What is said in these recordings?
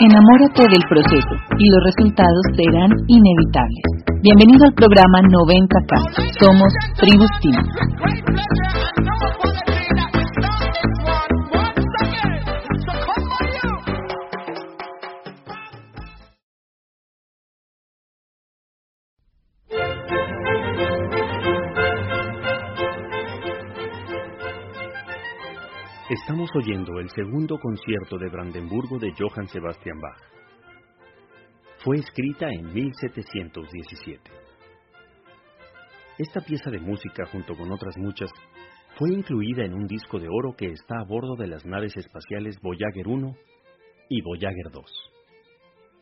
Enamórate del proceso y los resultados serán inevitables. Bienvenido al programa 90K. Somos Tribus Estamos oyendo el segundo concierto de Brandenburgo de Johann Sebastian Bach. Fue escrita en 1717. Esta pieza de música, junto con otras muchas, fue incluida en un disco de oro que está a bordo de las naves espaciales Voyager 1 y Voyager 2.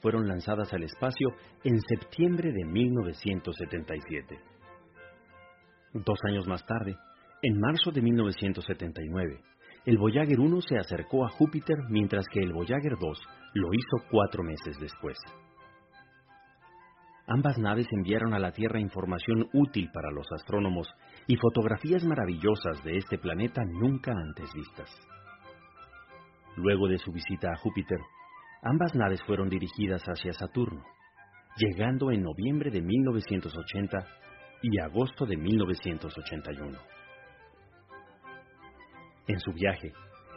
Fueron lanzadas al espacio en septiembre de 1977. Dos años más tarde, en marzo de 1979, el Voyager 1 se acercó a Júpiter mientras que el Voyager 2 lo hizo cuatro meses después. Ambas naves enviaron a la Tierra información útil para los astrónomos y fotografías maravillosas de este planeta nunca antes vistas. Luego de su visita a Júpiter, ambas naves fueron dirigidas hacia Saturno, llegando en noviembre de 1980 y agosto de 1981. En su viaje,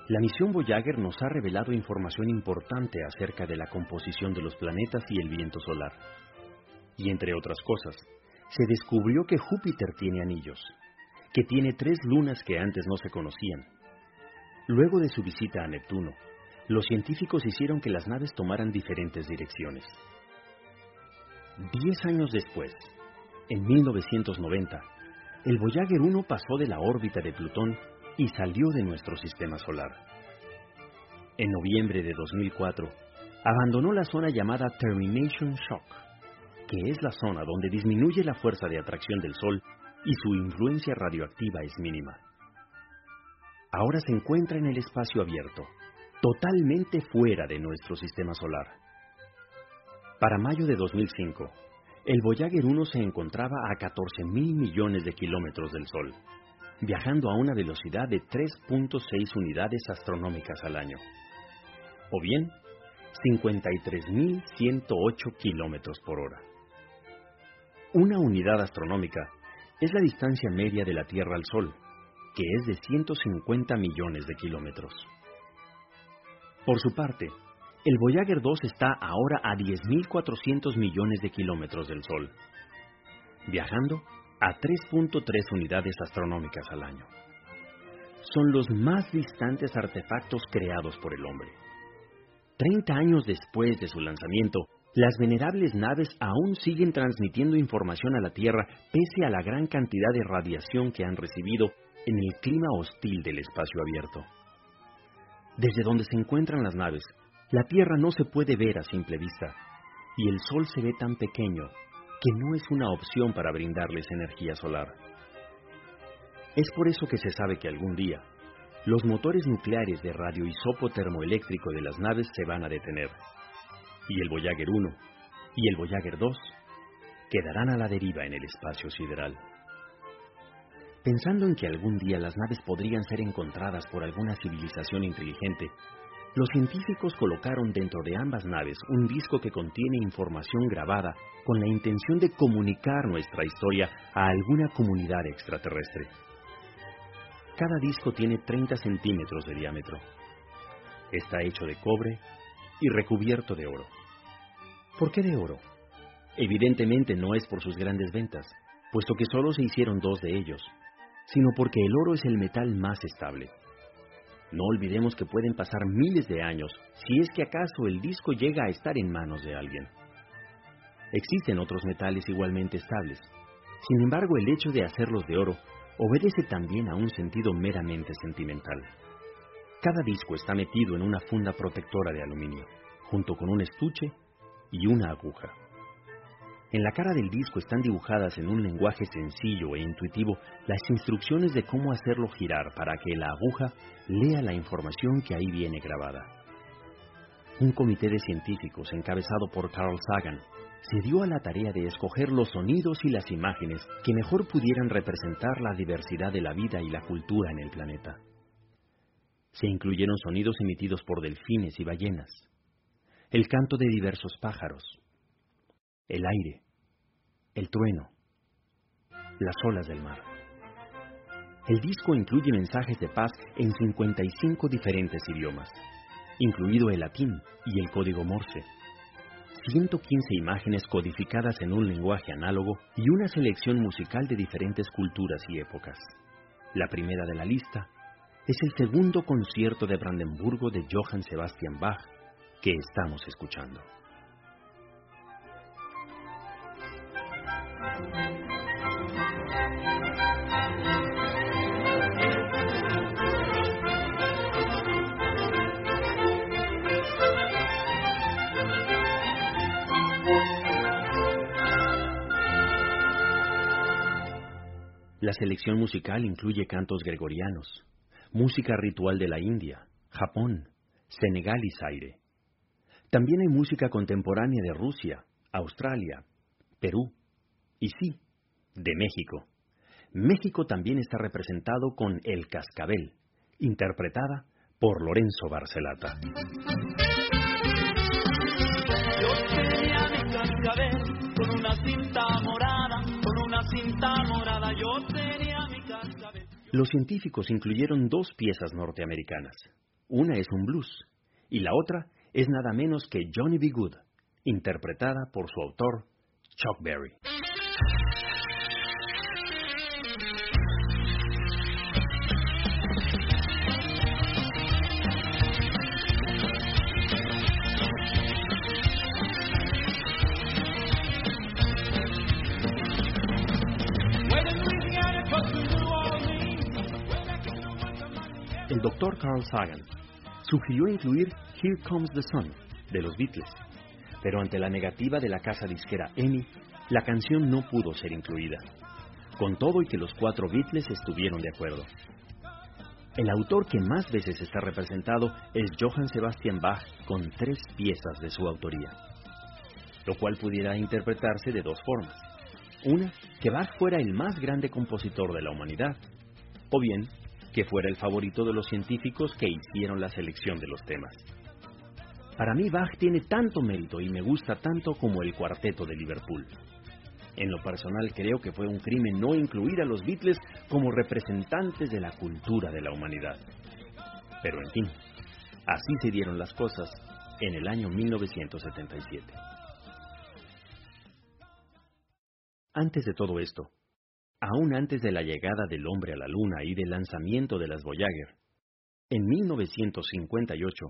la misión Voyager nos ha revelado información importante acerca de la composición de los planetas y el viento solar. Y entre otras cosas, se descubrió que Júpiter tiene anillos, que tiene tres lunas que antes no se conocían. Luego de su visita a Neptuno, los científicos hicieron que las naves tomaran diferentes direcciones. Diez años después, en 1990, el Voyager 1 pasó de la órbita de Plutón y salió de nuestro sistema solar. En noviembre de 2004, abandonó la zona llamada Termination Shock, que es la zona donde disminuye la fuerza de atracción del Sol y su influencia radioactiva es mínima. Ahora se encuentra en el espacio abierto, totalmente fuera de nuestro sistema solar. Para mayo de 2005, el Voyager 1 se encontraba a 14 mil millones de kilómetros del Sol viajando a una velocidad de 3.6 unidades astronómicas al año, o bien 53.108 kilómetros por hora. Una unidad astronómica es la distancia media de la Tierra al Sol, que es de 150 millones de kilómetros. Por su parte, el Voyager 2 está ahora a 10.400 millones de kilómetros del Sol, viajando a 3.3 unidades astronómicas al año. Son los más distantes artefactos creados por el hombre. Treinta años después de su lanzamiento, las venerables naves aún siguen transmitiendo información a la Tierra pese a la gran cantidad de radiación que han recibido en el clima hostil del espacio abierto. Desde donde se encuentran las naves, la Tierra no se puede ver a simple vista, y el Sol se ve tan pequeño que no es una opción para brindarles energía solar. Es por eso que se sabe que algún día los motores nucleares de radioisopo termoeléctrico de las naves se van a detener, y el Voyager 1 y el Voyager 2 quedarán a la deriva en el espacio sideral. Pensando en que algún día las naves podrían ser encontradas por alguna civilización inteligente, los científicos colocaron dentro de ambas naves un disco que contiene información grabada con la intención de comunicar nuestra historia a alguna comunidad extraterrestre. Cada disco tiene 30 centímetros de diámetro. Está hecho de cobre y recubierto de oro. ¿Por qué de oro? Evidentemente no es por sus grandes ventas, puesto que solo se hicieron dos de ellos, sino porque el oro es el metal más estable. No olvidemos que pueden pasar miles de años si es que acaso el disco llega a estar en manos de alguien. Existen otros metales igualmente estables. Sin embargo, el hecho de hacerlos de oro obedece también a un sentido meramente sentimental. Cada disco está metido en una funda protectora de aluminio, junto con un estuche y una aguja. En la cara del disco están dibujadas en un lenguaje sencillo e intuitivo las instrucciones de cómo hacerlo girar para que la aguja lea la información que ahí viene grabada. Un comité de científicos encabezado por Carl Sagan se dio a la tarea de escoger los sonidos y las imágenes que mejor pudieran representar la diversidad de la vida y la cultura en el planeta. Se incluyeron sonidos emitidos por delfines y ballenas, el canto de diversos pájaros, el aire, el trueno, las olas del mar. El disco incluye mensajes de paz en 55 diferentes idiomas, incluido el latín y el código Morse. 115 imágenes codificadas en un lenguaje análogo y una selección musical de diferentes culturas y épocas. La primera de la lista es el segundo concierto de Brandenburgo de Johann Sebastian Bach que estamos escuchando. La selección musical incluye cantos gregorianos, música ritual de la India, Japón, Senegal y Zaire. También hay música contemporánea de Rusia, Australia, Perú y sí, de México. México también está representado con El Cascabel, interpretada por Lorenzo Barcelata. con una cinta morada, con una cinta morada Los científicos incluyeron dos piezas norteamericanas. Una es un blues y la otra es nada menos que Johnny B. Good, interpretada por su autor Chuck Berry. Carl Sagan sugirió incluir Here Comes the Sun de los Beatles, pero ante la negativa de la casa disquera EMI, la canción no pudo ser incluida, con todo y que los cuatro Beatles estuvieron de acuerdo. El autor que más veces está representado es Johann Sebastian Bach con tres piezas de su autoría, lo cual pudiera interpretarse de dos formas. Una, que Bach fuera el más grande compositor de la humanidad, o bien que fuera el favorito de los científicos que hicieron la selección de los temas. Para mí Bach tiene tanto mérito y me gusta tanto como el cuarteto de Liverpool. En lo personal creo que fue un crimen no incluir a los Beatles como representantes de la cultura de la humanidad. Pero en fin, así se dieron las cosas en el año 1977. Antes de todo esto, aún antes de la llegada del hombre a la Luna y del lanzamiento de las Voyager. En 1958,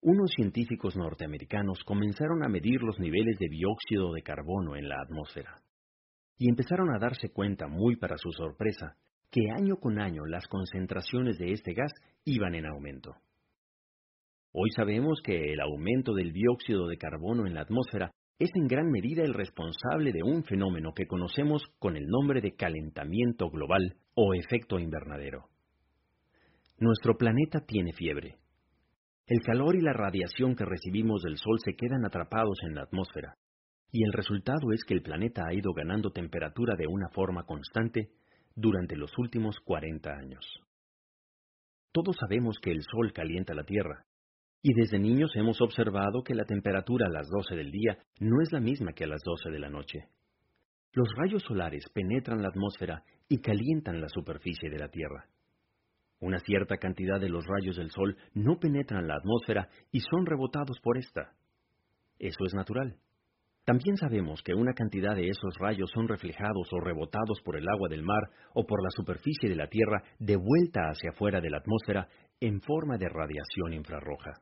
unos científicos norteamericanos comenzaron a medir los niveles de dióxido de carbono en la atmósfera. Y empezaron a darse cuenta, muy para su sorpresa, que año con año las concentraciones de este gas iban en aumento. Hoy sabemos que el aumento del dióxido de carbono en la atmósfera es en gran medida el responsable de un fenómeno que conocemos con el nombre de calentamiento global o efecto invernadero. Nuestro planeta tiene fiebre. El calor y la radiación que recibimos del Sol se quedan atrapados en la atmósfera, y el resultado es que el planeta ha ido ganando temperatura de una forma constante durante los últimos 40 años. Todos sabemos que el Sol calienta la Tierra, y desde niños hemos observado que la temperatura a las 12 del día no es la misma que a las 12 de la noche. Los rayos solares penetran la atmósfera y calientan la superficie de la Tierra. Una cierta cantidad de los rayos del Sol no penetran la atmósfera y son rebotados por esta. Eso es natural. También sabemos que una cantidad de esos rayos son reflejados o rebotados por el agua del mar o por la superficie de la Tierra de vuelta hacia afuera de la atmósfera en forma de radiación infrarroja.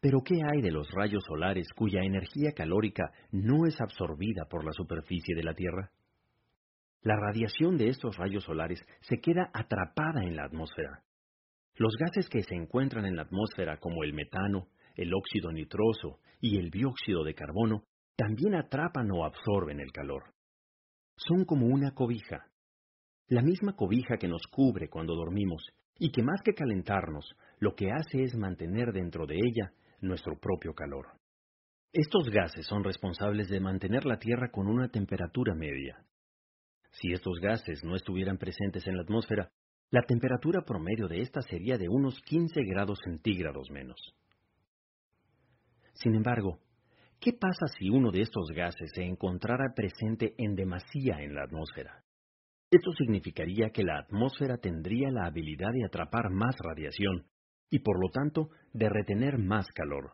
Pero ¿qué hay de los rayos solares cuya energía calórica no es absorbida por la superficie de la Tierra? La radiación de estos rayos solares se queda atrapada en la atmósfera. Los gases que se encuentran en la atmósfera como el metano, el óxido nitroso y el dióxido de carbono también atrapan o absorben el calor. Son como una cobija, la misma cobija que nos cubre cuando dormimos y que más que calentarnos, lo que hace es mantener dentro de ella nuestro propio calor. Estos gases son responsables de mantener la Tierra con una temperatura media. Si estos gases no estuvieran presentes en la atmósfera, la temperatura promedio de esta sería de unos 15 grados centígrados menos. Sin embargo, ¿qué pasa si uno de estos gases se encontrara presente en demasía en la atmósfera? Esto significaría que la atmósfera tendría la habilidad de atrapar más radiación y por lo tanto de retener más calor.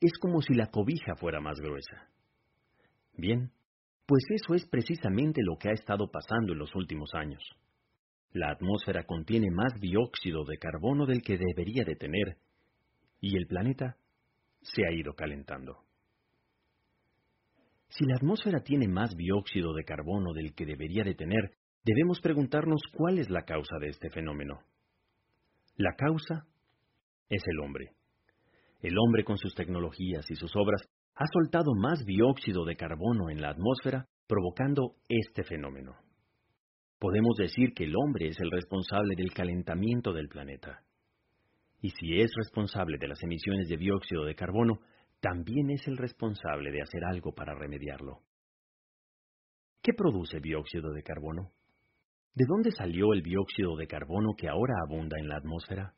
Es como si la cobija fuera más gruesa. Bien, pues eso es precisamente lo que ha estado pasando en los últimos años. La atmósfera contiene más dióxido de carbono del que debería de tener, y el planeta se ha ido calentando. Si la atmósfera tiene más dióxido de carbono del que debería de tener, debemos preguntarnos cuál es la causa de este fenómeno. La causa es el hombre. El hombre con sus tecnologías y sus obras ha soltado más dióxido de carbono en la atmósfera, provocando este fenómeno. Podemos decir que el hombre es el responsable del calentamiento del planeta. Y si es responsable de las emisiones de dióxido de carbono, también es el responsable de hacer algo para remediarlo. ¿Qué produce dióxido de carbono? ¿De dónde salió el dióxido de carbono que ahora abunda en la atmósfera?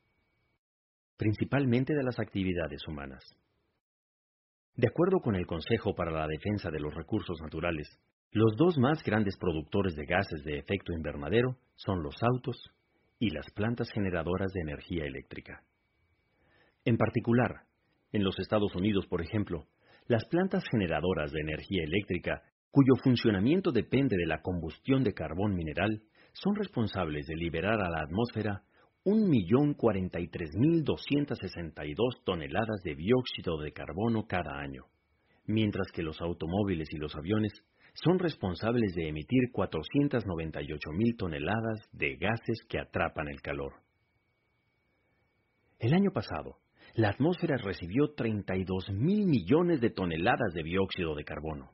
Principalmente de las actividades humanas. De acuerdo con el Consejo para la Defensa de los Recursos Naturales, los dos más grandes productores de gases de efecto invernadero son los autos y las plantas generadoras de energía eléctrica. En particular, en los Estados Unidos, por ejemplo, las plantas generadoras de energía eléctrica, cuyo funcionamiento depende de la combustión de carbón mineral, son responsables de liberar a la atmósfera 1.043.262 toneladas de dióxido de carbono cada año, mientras que los automóviles y los aviones son responsables de emitir 498.000 toneladas de gases que atrapan el calor. El año pasado, la atmósfera recibió 32 mil millones de toneladas de dióxido de carbono.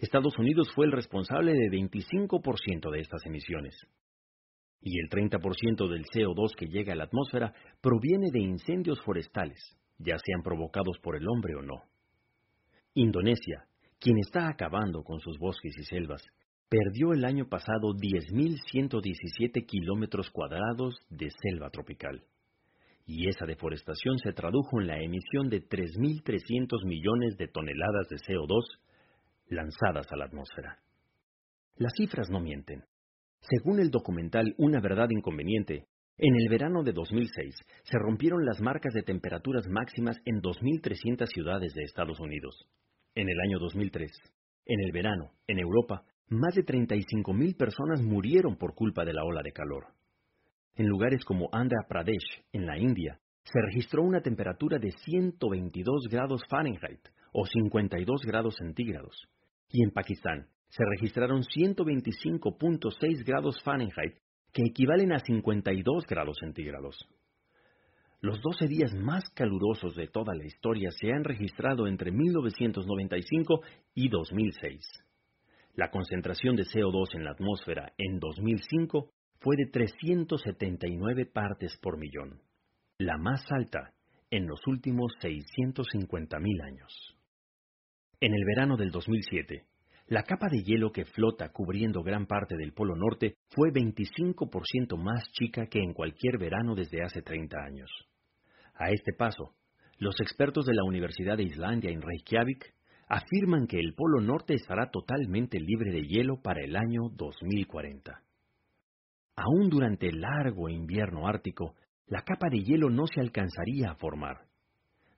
Estados Unidos fue el responsable de 25% de estas emisiones. Y el 30% del CO2 que llega a la atmósfera proviene de incendios forestales, ya sean provocados por el hombre o no. Indonesia, quien está acabando con sus bosques y selvas, perdió el año pasado 10.117 kilómetros cuadrados de selva tropical y esa deforestación se tradujo en la emisión de 3.300 millones de toneladas de CO2 lanzadas a la atmósfera. Las cifras no mienten. Según el documental Una verdad inconveniente, en el verano de 2006 se rompieron las marcas de temperaturas máximas en 2.300 ciudades de Estados Unidos. En el año 2003, en el verano, en Europa, más de 35.000 personas murieron por culpa de la ola de calor. En lugares como Andhra Pradesh, en la India, se registró una temperatura de 122 grados Fahrenheit o 52 grados centígrados, y en Pakistán se registraron 125.6 grados Fahrenheit, que equivalen a 52 grados centígrados. Los 12 días más calurosos de toda la historia se han registrado entre 1995 y 2006. La concentración de CO2 en la atmósfera en 2005 fue de 379 partes por millón, la más alta en los últimos 650.000 años. En el verano del 2007, la capa de hielo que flota cubriendo gran parte del Polo Norte fue 25% más chica que en cualquier verano desde hace 30 años. A este paso, los expertos de la Universidad de Islandia en Reykjavik afirman que el Polo Norte estará totalmente libre de hielo para el año 2040. Aún durante el largo invierno ártico, la capa de hielo no se alcanzaría a formar.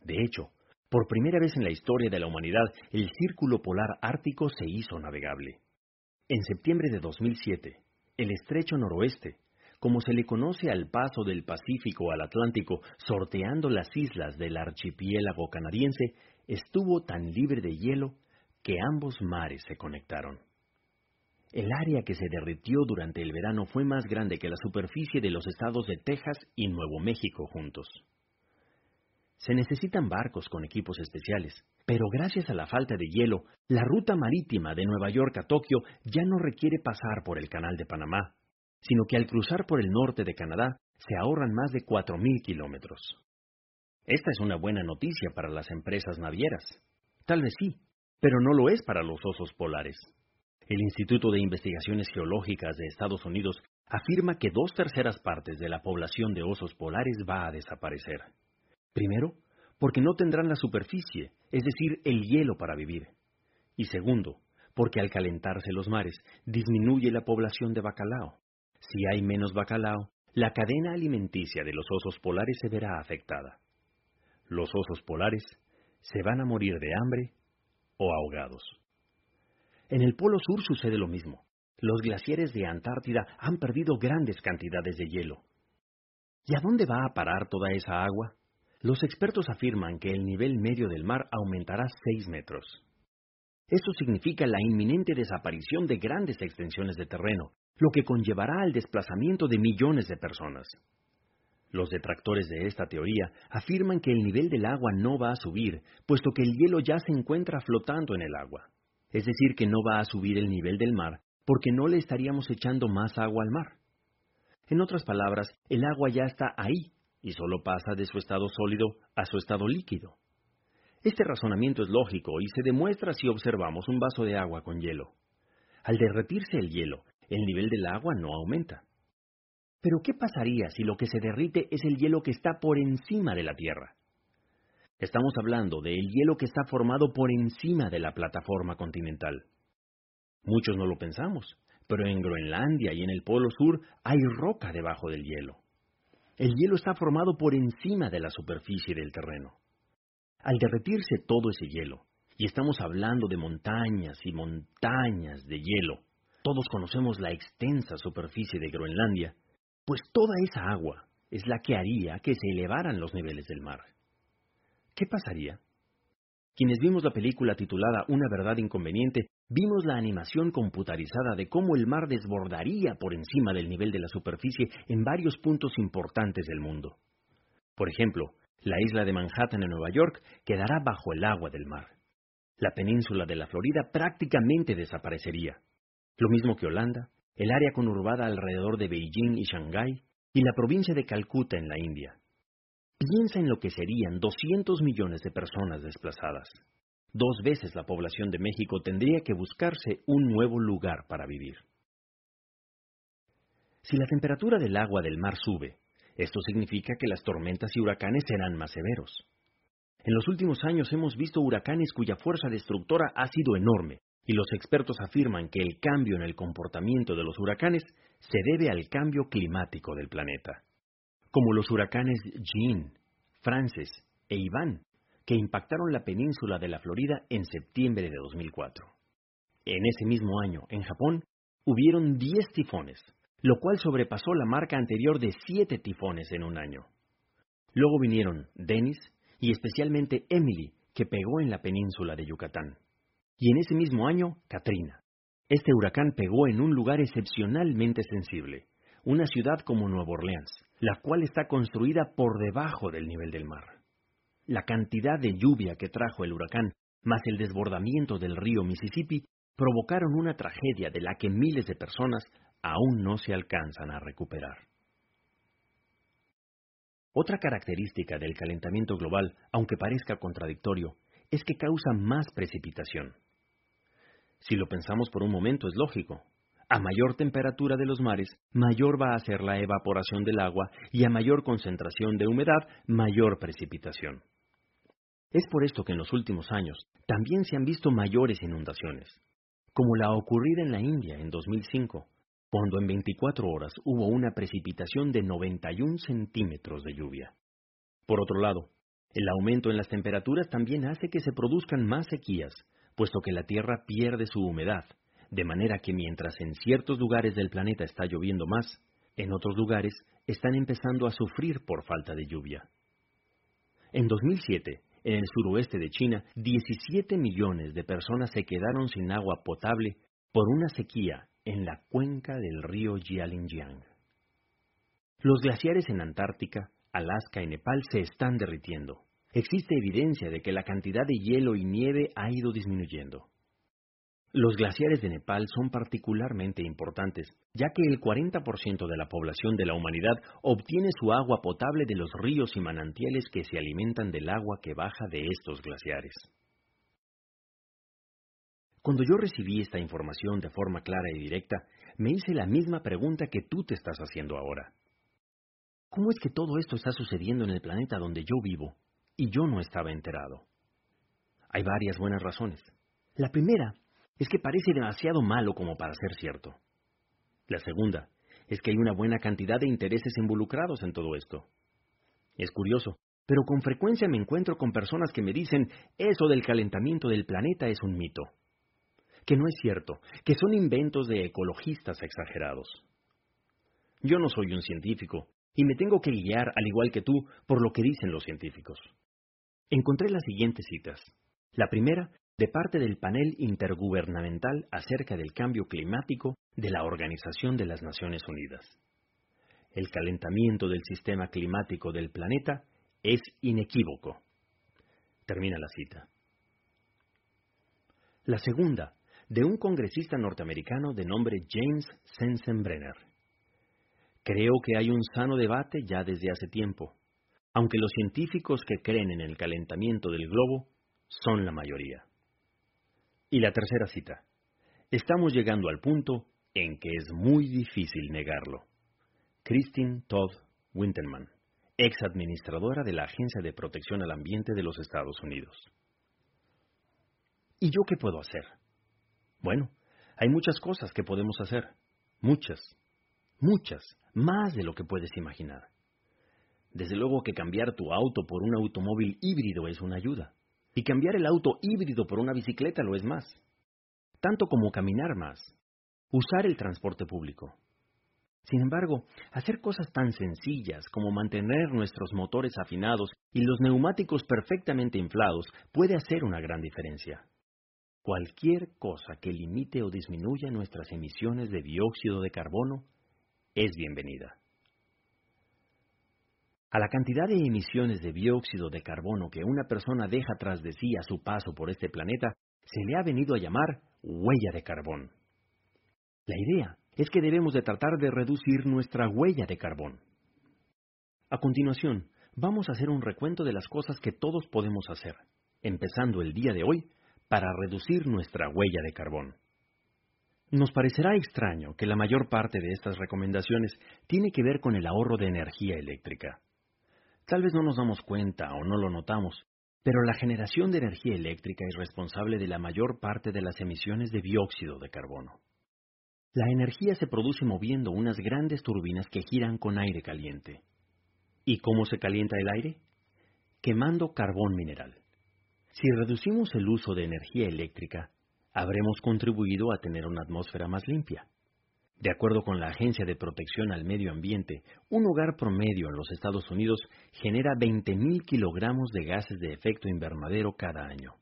De hecho, por primera vez en la historia de la humanidad, el círculo polar ártico se hizo navegable. En septiembre de 2007, el estrecho noroeste, como se le conoce al paso del Pacífico al Atlántico, sorteando las islas del archipiélago canadiense, estuvo tan libre de hielo que ambos mares se conectaron. El área que se derritió durante el verano fue más grande que la superficie de los estados de Texas y Nuevo México juntos. Se necesitan barcos con equipos especiales, pero gracias a la falta de hielo, la ruta marítima de Nueva York a Tokio ya no requiere pasar por el Canal de Panamá, sino que al cruzar por el norte de Canadá se ahorran más de 4.000 kilómetros. Esta es una buena noticia para las empresas navieras. Tal vez sí, pero no lo es para los osos polares. El Instituto de Investigaciones Geológicas de Estados Unidos afirma que dos terceras partes de la población de osos polares va a desaparecer. Primero, porque no tendrán la superficie, es decir, el hielo para vivir. Y segundo, porque al calentarse los mares disminuye la población de bacalao. Si hay menos bacalao, la cadena alimenticia de los osos polares se verá afectada. Los osos polares se van a morir de hambre o ahogados. En el Polo Sur sucede lo mismo. Los glaciares de Antártida han perdido grandes cantidades de hielo. ¿Y a dónde va a parar toda esa agua? Los expertos afirman que el nivel medio del mar aumentará 6 metros. Esto significa la inminente desaparición de grandes extensiones de terreno, lo que conllevará al desplazamiento de millones de personas. Los detractores de esta teoría afirman que el nivel del agua no va a subir, puesto que el hielo ya se encuentra flotando en el agua. Es decir, que no va a subir el nivel del mar, porque no le estaríamos echando más agua al mar. En otras palabras, el agua ya está ahí y solo pasa de su estado sólido a su estado líquido. Este razonamiento es lógico y se demuestra si observamos un vaso de agua con hielo. Al derretirse el hielo, el nivel del agua no aumenta. Pero ¿qué pasaría si lo que se derrite es el hielo que está por encima de la Tierra? Estamos hablando del hielo que está formado por encima de la plataforma continental. Muchos no lo pensamos, pero en Groenlandia y en el Polo Sur hay roca debajo del hielo. El hielo está formado por encima de la superficie del terreno. Al derretirse todo ese hielo, y estamos hablando de montañas y montañas de hielo, todos conocemos la extensa superficie de Groenlandia, pues toda esa agua es la que haría que se elevaran los niveles del mar. ¿Qué pasaría? Quienes vimos la película titulada Una verdad inconveniente, vimos la animación computarizada de cómo el mar desbordaría por encima del nivel de la superficie en varios puntos importantes del mundo. Por ejemplo, la isla de Manhattan en Nueva York quedará bajo el agua del mar. La península de la Florida prácticamente desaparecería. Lo mismo que Holanda, el área conurbada alrededor de Beijing y Shanghái, y la provincia de Calcuta en la India. Piensa en lo que serían 200 millones de personas desplazadas. Dos veces la población de México tendría que buscarse un nuevo lugar para vivir. Si la temperatura del agua del mar sube, esto significa que las tormentas y huracanes serán más severos. En los últimos años hemos visto huracanes cuya fuerza destructora ha sido enorme, y los expertos afirman que el cambio en el comportamiento de los huracanes se debe al cambio climático del planeta, como los huracanes Jean, Frances e Iván, que impactaron la península de la Florida en septiembre de 2004. En ese mismo año, en Japón, hubieron 10 tifones, lo cual sobrepasó la marca anterior de 7 tifones en un año. Luego vinieron Dennis y especialmente Emily, que pegó en la península de Yucatán y en ese mismo año, Katrina. Este huracán pegó en un lugar excepcionalmente sensible, una ciudad como Nueva Orleans, la cual está construida por debajo del nivel del mar. La cantidad de lluvia que trajo el huracán, más el desbordamiento del río Mississippi, provocaron una tragedia de la que miles de personas aún no se alcanzan a recuperar. Otra característica del calentamiento global, aunque parezca contradictorio, es que causa más precipitación. Si lo pensamos por un momento, es lógico. A mayor temperatura de los mares, mayor va a ser la evaporación del agua y a mayor concentración de humedad, mayor precipitación. Es por esto que en los últimos años también se han visto mayores inundaciones, como la ocurrida en la India en 2005, cuando en 24 horas hubo una precipitación de 91 centímetros de lluvia. Por otro lado, el aumento en las temperaturas también hace que se produzcan más sequías, puesto que la Tierra pierde su humedad, de manera que mientras en ciertos lugares del planeta está lloviendo más, en otros lugares están empezando a sufrir por falta de lluvia. En 2007, en el suroeste de China, 17 millones de personas se quedaron sin agua potable por una sequía en la cuenca del río Jialinjiang. Los glaciares en Antártica, Alaska y Nepal se están derritiendo, existe evidencia de que la cantidad de hielo y nieve ha ido disminuyendo. Los glaciares de Nepal son particularmente importantes, ya que el 40% de la población de la humanidad obtiene su agua potable de los ríos y manantiales que se alimentan del agua que baja de estos glaciares. Cuando yo recibí esta información de forma clara y directa, me hice la misma pregunta que tú te estás haciendo ahora. ¿Cómo es que todo esto está sucediendo en el planeta donde yo vivo y yo no estaba enterado? Hay varias buenas razones. La primera es que parece demasiado malo como para ser cierto. La segunda es que hay una buena cantidad de intereses involucrados en todo esto. Es curioso, pero con frecuencia me encuentro con personas que me dicen eso del calentamiento del planeta es un mito, que no es cierto, que son inventos de ecologistas exagerados. Yo no soy un científico y me tengo que guiar, al igual que tú, por lo que dicen los científicos. Encontré las siguientes citas. La primera de parte del panel intergubernamental acerca del cambio climático de la Organización de las Naciones Unidas. El calentamiento del sistema climático del planeta es inequívoco. Termina la cita. La segunda, de un congresista norteamericano de nombre James Sensenbrenner. Creo que hay un sano debate ya desde hace tiempo, aunque los científicos que creen en el calentamiento del globo son la mayoría. Y la tercera cita. Estamos llegando al punto en que es muy difícil negarlo. Christine Todd Winterman, ex administradora de la Agencia de Protección al Ambiente de los Estados Unidos. ¿Y yo qué puedo hacer? Bueno, hay muchas cosas que podemos hacer. Muchas. Muchas. Más de lo que puedes imaginar. Desde luego que cambiar tu auto por un automóvil híbrido es una ayuda. Y cambiar el auto híbrido por una bicicleta lo es más. Tanto como caminar más. Usar el transporte público. Sin embargo, hacer cosas tan sencillas como mantener nuestros motores afinados y los neumáticos perfectamente inflados puede hacer una gran diferencia. Cualquier cosa que limite o disminuya nuestras emisiones de dióxido de carbono es bienvenida. A la cantidad de emisiones de dióxido de carbono que una persona deja tras de sí a su paso por este planeta, se le ha venido a llamar huella de carbón. La idea es que debemos de tratar de reducir nuestra huella de carbón. A continuación, vamos a hacer un recuento de las cosas que todos podemos hacer, empezando el día de hoy, para reducir nuestra huella de carbón. Nos parecerá extraño que la mayor parte de estas recomendaciones tiene que ver con el ahorro de energía eléctrica. Tal vez no nos damos cuenta o no lo notamos, pero la generación de energía eléctrica es responsable de la mayor parte de las emisiones de dióxido de carbono. La energía se produce moviendo unas grandes turbinas que giran con aire caliente. ¿Y cómo se calienta el aire? Quemando carbón mineral. Si reducimos el uso de energía eléctrica, habremos contribuido a tener una atmósfera más limpia. De acuerdo con la Agencia de Protección al Medio Ambiente, un hogar promedio en los Estados Unidos genera 20.000 kilogramos de gases de efecto invernadero cada año.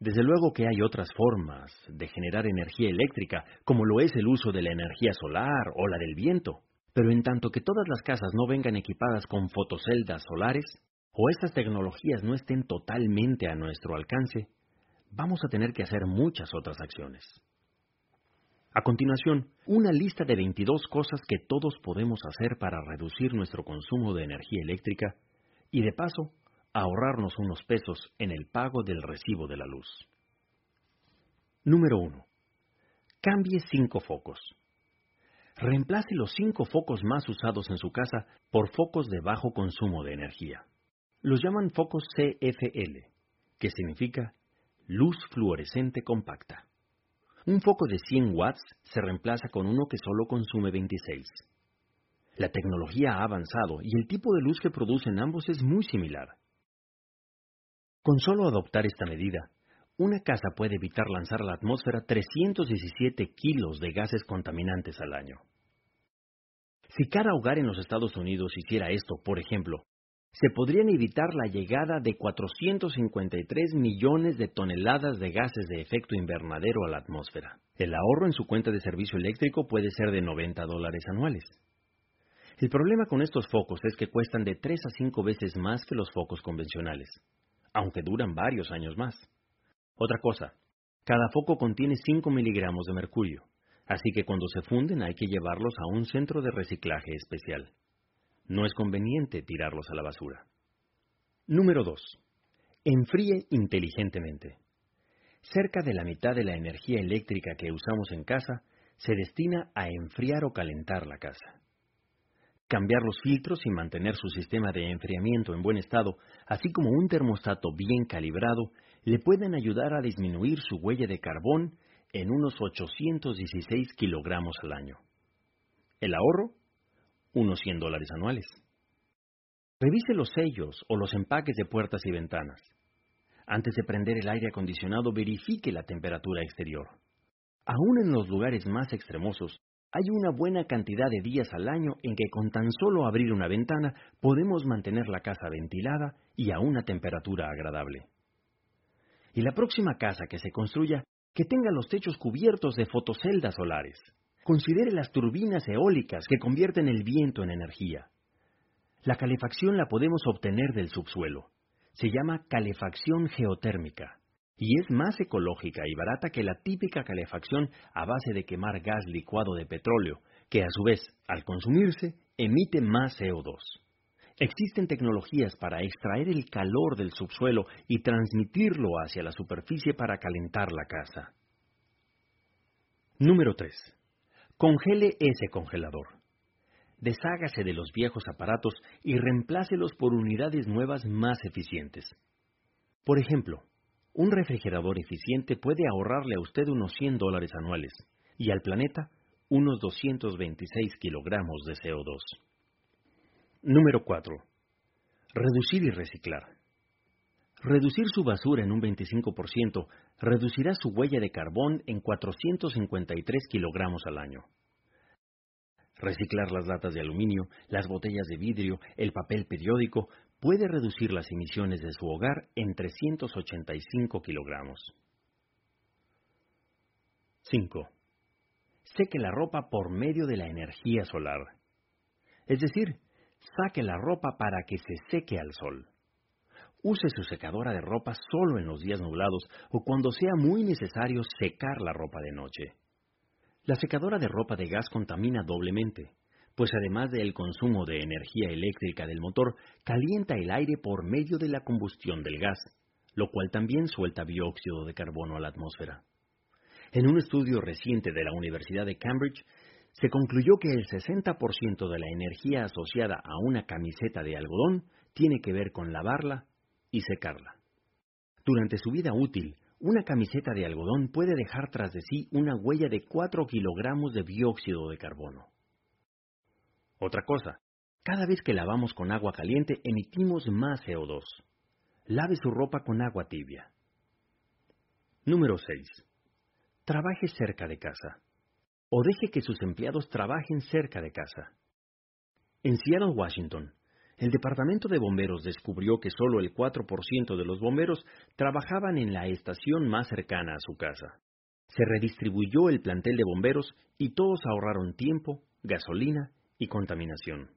Desde luego que hay otras formas de generar energía eléctrica, como lo es el uso de la energía solar o la del viento, pero en tanto que todas las casas no vengan equipadas con fotoceldas solares, o estas tecnologías no estén totalmente a nuestro alcance, vamos a tener que hacer muchas otras acciones. A continuación, una lista de 22 cosas que todos podemos hacer para reducir nuestro consumo de energía eléctrica y de paso ahorrarnos unos pesos en el pago del recibo de la luz. Número 1. Cambie cinco focos. Reemplace los cinco focos más usados en su casa por focos de bajo consumo de energía. Los llaman focos CFL, que significa luz fluorescente compacta. Un foco de 100 watts se reemplaza con uno que solo consume 26. La tecnología ha avanzado y el tipo de luz que producen ambos es muy similar. Con solo adoptar esta medida, una casa puede evitar lanzar a la atmósfera 317 kilos de gases contaminantes al año. Si cada hogar en los Estados Unidos hiciera esto, por ejemplo, se podrían evitar la llegada de 453 millones de toneladas de gases de efecto invernadero a la atmósfera. El ahorro en su cuenta de servicio eléctrico puede ser de 90 dólares anuales. El problema con estos focos es que cuestan de 3 a 5 veces más que los focos convencionales. aunque duran varios años más. Otra cosa, cada foco contiene 5 miligramos de mercurio, así que cuando se funden hay que llevarlos a un centro de reciclaje especial. No es conveniente tirarlos a la basura. Número 2. Enfríe inteligentemente. Cerca de la mitad de la energía eléctrica que usamos en casa se destina a enfriar o calentar la casa. Cambiar los filtros y mantener su sistema de enfriamiento en buen estado, así como un termostato bien calibrado, le pueden ayudar a disminuir su huella de carbón en unos 816 kilogramos al año. El ahorro, unos 100 dólares anuales. Revise los sellos o los empaques de puertas y ventanas. Antes de prender el aire acondicionado, verifique la temperatura exterior. Aún en los lugares más extremosos, hay una buena cantidad de días al año en que con tan solo abrir una ventana podemos mantener la casa ventilada y a una temperatura agradable. Y la próxima casa que se construya, que tenga los techos cubiertos de fotoceldas solares. Considere las turbinas eólicas que convierten el viento en energía. La calefacción la podemos obtener del subsuelo. Se llama calefacción geotérmica y es más ecológica y barata que la típica calefacción a base de quemar gas licuado de petróleo, que a su vez, al consumirse, emite más CO2. Existen tecnologías para extraer el calor del subsuelo y transmitirlo hacia la superficie para calentar la casa. Número 3. Congele ese congelador. Deshágase de los viejos aparatos y reemplácelos por unidades nuevas más eficientes. Por ejemplo, un refrigerador eficiente puede ahorrarle a usted unos 100 dólares anuales y al planeta unos 226 kilogramos de CO2. Número 4. Reducir y reciclar. Reducir su basura en un 25% reducirá su huella de carbón en 453 kilogramos al año. Reciclar las latas de aluminio, las botellas de vidrio, el papel periódico puede reducir las emisiones de su hogar en 385 kilogramos. 5. Seque la ropa por medio de la energía solar. Es decir, saque la ropa para que se seque al sol. Use su secadora de ropa solo en los días nublados o cuando sea muy necesario secar la ropa de noche. La secadora de ropa de gas contamina doblemente pues además del consumo de energía eléctrica del motor, calienta el aire por medio de la combustión del gas, lo cual también suelta dióxido de carbono a la atmósfera. En un estudio reciente de la Universidad de Cambridge, se concluyó que el 60% de la energía asociada a una camiseta de algodón tiene que ver con lavarla y secarla. Durante su vida útil, una camiseta de algodón puede dejar tras de sí una huella de 4 kilogramos de dióxido de carbono. Otra cosa, cada vez que lavamos con agua caliente emitimos más CO2. Lave su ropa con agua tibia. Número 6. Trabaje cerca de casa. O deje que sus empleados trabajen cerca de casa. En Seattle, Washington, el Departamento de Bomberos descubrió que solo el 4% de los bomberos trabajaban en la estación más cercana a su casa. Se redistribuyó el plantel de bomberos y todos ahorraron tiempo, gasolina y contaminación.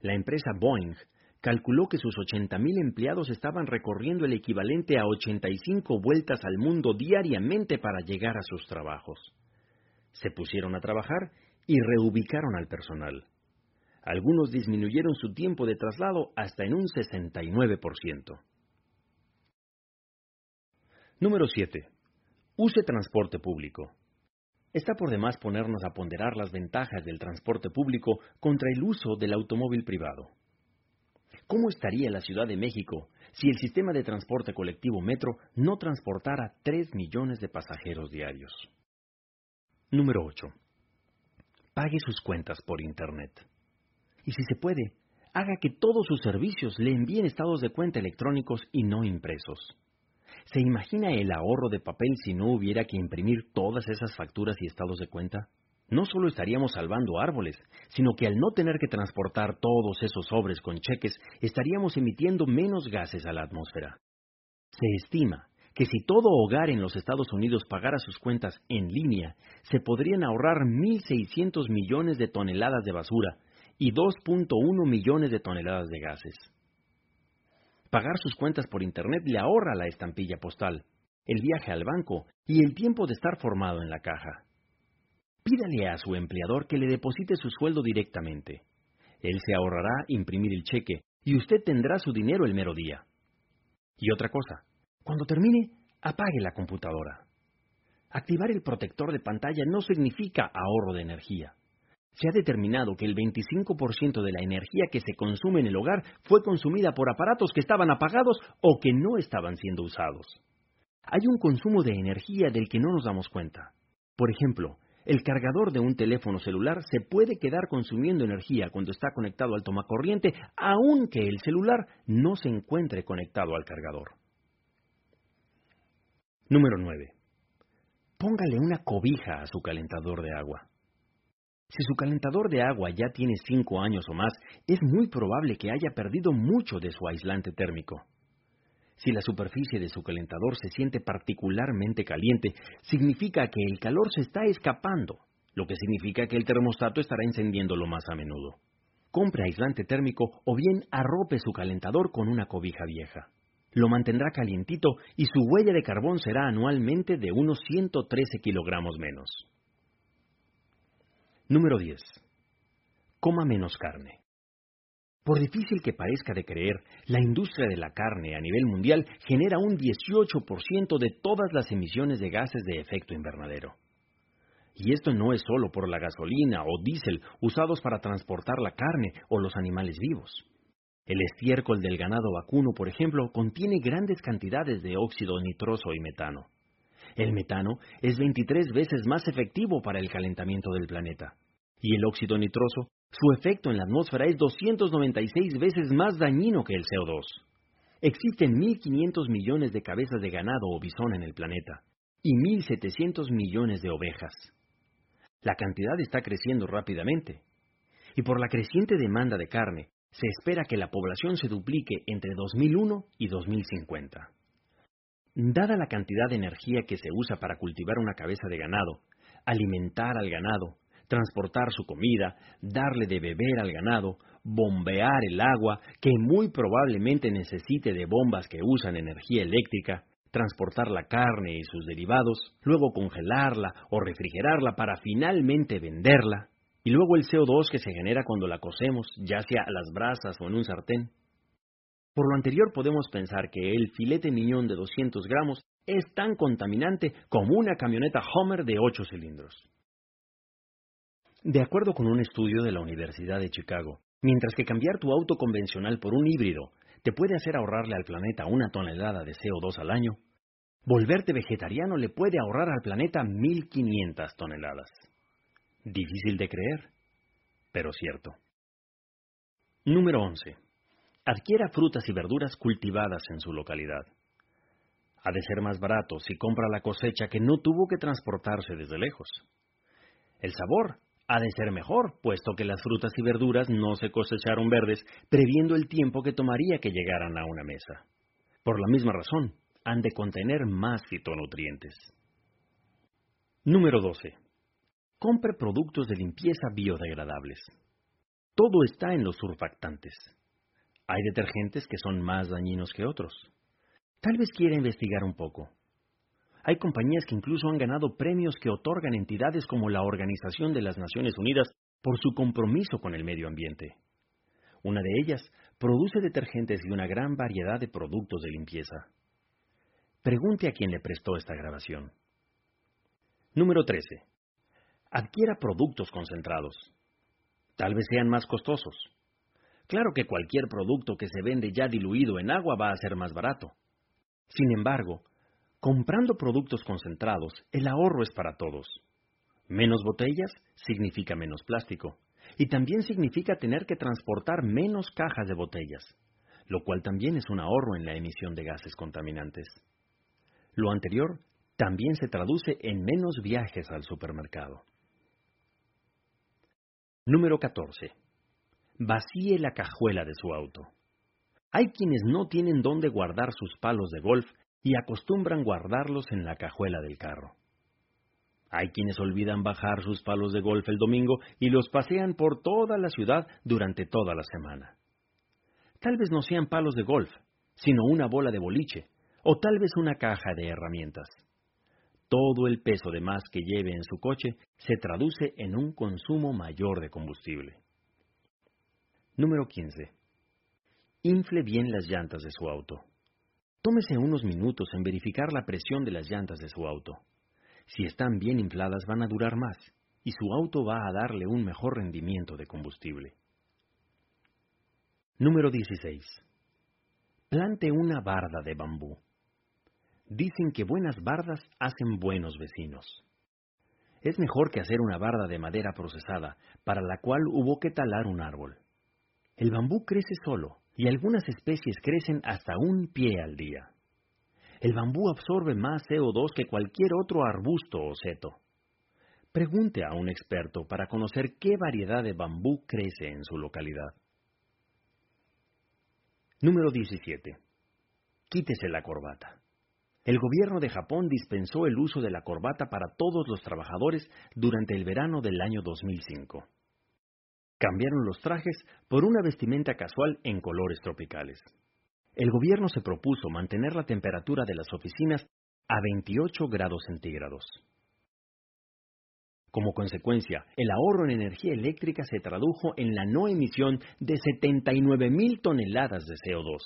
La empresa Boeing calculó que sus 80.000 empleados estaban recorriendo el equivalente a 85 vueltas al mundo diariamente para llegar a sus trabajos. Se pusieron a trabajar y reubicaron al personal. Algunos disminuyeron su tiempo de traslado hasta en un 69%. Número 7. Use transporte público. Está por demás ponernos a ponderar las ventajas del transporte público contra el uso del automóvil privado. ¿Cómo estaría la Ciudad de México si el sistema de transporte colectivo Metro no transportara 3 millones de pasajeros diarios? Número 8. Pague sus cuentas por Internet. Y si se puede, haga que todos sus servicios le envíen estados de cuenta electrónicos y no impresos. ¿Se imagina el ahorro de papel si no hubiera que imprimir todas esas facturas y estados de cuenta? No solo estaríamos salvando árboles, sino que al no tener que transportar todos esos sobres con cheques, estaríamos emitiendo menos gases a la atmósfera. Se estima que si todo hogar en los Estados Unidos pagara sus cuentas en línea, se podrían ahorrar 1.600 millones de toneladas de basura y 2.1 millones de toneladas de gases. Pagar sus cuentas por Internet le ahorra la estampilla postal, el viaje al banco y el tiempo de estar formado en la caja. Pídale a su empleador que le deposite su sueldo directamente. Él se ahorrará imprimir el cheque y usted tendrá su dinero el mero día. Y otra cosa, cuando termine, apague la computadora. Activar el protector de pantalla no significa ahorro de energía. Se ha determinado que el 25% de la energía que se consume en el hogar fue consumida por aparatos que estaban apagados o que no estaban siendo usados. Hay un consumo de energía del que no nos damos cuenta. Por ejemplo, el cargador de un teléfono celular se puede quedar consumiendo energía cuando está conectado al tomacorriente, aunque el celular no se encuentre conectado al cargador. Número 9. Póngale una cobija a su calentador de agua. Si su calentador de agua ya tiene 5 años o más, es muy probable que haya perdido mucho de su aislante térmico. Si la superficie de su calentador se siente particularmente caliente, significa que el calor se está escapando, lo que significa que el termostato estará encendiéndolo más a menudo. Compre aislante térmico o bien arrope su calentador con una cobija vieja. Lo mantendrá calientito y su huella de carbón será anualmente de unos 113 kilogramos menos. Número 10. Coma menos carne. Por difícil que parezca de creer, la industria de la carne a nivel mundial genera un 18% de todas las emisiones de gases de efecto invernadero. Y esto no es solo por la gasolina o diésel usados para transportar la carne o los animales vivos. El estiércol del ganado vacuno, por ejemplo, contiene grandes cantidades de óxido nitroso y metano. El metano es 23 veces más efectivo para el calentamiento del planeta. Y el óxido nitroso su efecto en la atmósfera es 296 veces más dañino que el CO2. Existen 1.500 millones de cabezas de ganado o bisón en el planeta y 1.700 millones de ovejas. La cantidad está creciendo rápidamente y por la creciente demanda de carne se espera que la población se duplique entre 2001 y 2050. Dada la cantidad de energía que se usa para cultivar una cabeza de ganado, alimentar al ganado, transportar su comida, darle de beber al ganado, bombear el agua, que muy probablemente necesite de bombas que usan energía eléctrica, transportar la carne y sus derivados, luego congelarla o refrigerarla para finalmente venderla, y luego el CO2 que se genera cuando la cocemos, ya sea a las brasas o en un sartén. Por lo anterior podemos pensar que el filete miñón de 200 gramos es tan contaminante como una camioneta Homer de 8 cilindros. De acuerdo con un estudio de la Universidad de Chicago, mientras que cambiar tu auto convencional por un híbrido te puede hacer ahorrarle al planeta una tonelada de CO2 al año, volverte vegetariano le puede ahorrar al planeta 1.500 toneladas. Difícil de creer, pero cierto. Número 11. Adquiera frutas y verduras cultivadas en su localidad. Ha de ser más barato si compra la cosecha que no tuvo que transportarse desde lejos. El sabor ha de ser mejor, puesto que las frutas y verduras no se cosecharon verdes, previendo el tiempo que tomaría que llegaran a una mesa. Por la misma razón, han de contener más fitonutrientes. Número 12. Compre productos de limpieza biodegradables. Todo está en los surfactantes. Hay detergentes que son más dañinos que otros. Tal vez quiera investigar un poco. Hay compañías que incluso han ganado premios que otorgan entidades como la Organización de las Naciones Unidas por su compromiso con el medio ambiente. Una de ellas produce detergentes y una gran variedad de productos de limpieza. Pregunte a quien le prestó esta grabación. Número 13. Adquiera productos concentrados. Tal vez sean más costosos. Claro que cualquier producto que se vende ya diluido en agua va a ser más barato. Sin embargo, Comprando productos concentrados, el ahorro es para todos. Menos botellas significa menos plástico. Y también significa tener que transportar menos cajas de botellas, lo cual también es un ahorro en la emisión de gases contaminantes. Lo anterior también se traduce en menos viajes al supermercado. Número 14. Vacíe la cajuela de su auto. Hay quienes no tienen dónde guardar sus palos de golf y acostumbran guardarlos en la cajuela del carro. Hay quienes olvidan bajar sus palos de golf el domingo y los pasean por toda la ciudad durante toda la semana. Tal vez no sean palos de golf, sino una bola de boliche o tal vez una caja de herramientas. Todo el peso de más que lleve en su coche se traduce en un consumo mayor de combustible. Número 15. Infle bien las llantas de su auto. Tómese unos minutos en verificar la presión de las llantas de su auto. Si están bien infladas van a durar más y su auto va a darle un mejor rendimiento de combustible. Número 16. Plante una barda de bambú. Dicen que buenas bardas hacen buenos vecinos. Es mejor que hacer una barda de madera procesada, para la cual hubo que talar un árbol. El bambú crece solo, y algunas especies crecen hasta un pie al día. El bambú absorbe más CO2 que cualquier otro arbusto o seto. Pregunte a un experto para conocer qué variedad de bambú crece en su localidad. Número 17. Quítese la corbata. El gobierno de Japón dispensó el uso de la corbata para todos los trabajadores durante el verano del año 2005. Cambiaron los trajes por una vestimenta casual en colores tropicales. El gobierno se propuso mantener la temperatura de las oficinas a 28 grados centígrados. Como consecuencia, el ahorro en energía eléctrica se tradujo en la no emisión de 79.000 toneladas de CO2.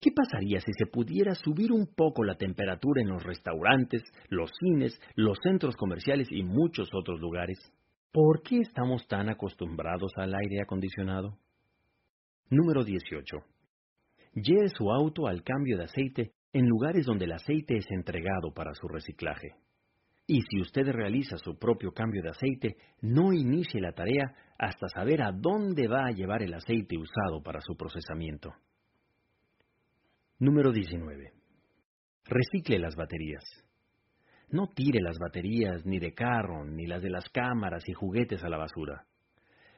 ¿Qué pasaría si se pudiera subir un poco la temperatura en los restaurantes, los cines, los centros comerciales y muchos otros lugares? ¿Por qué estamos tan acostumbrados al aire acondicionado? Número 18. Lleve su auto al cambio de aceite en lugares donde el aceite es entregado para su reciclaje. Y si usted realiza su propio cambio de aceite, no inicie la tarea hasta saber a dónde va a llevar el aceite usado para su procesamiento. Número 19. Recicle las baterías. No tire las baterías ni de carro, ni las de las cámaras y juguetes a la basura.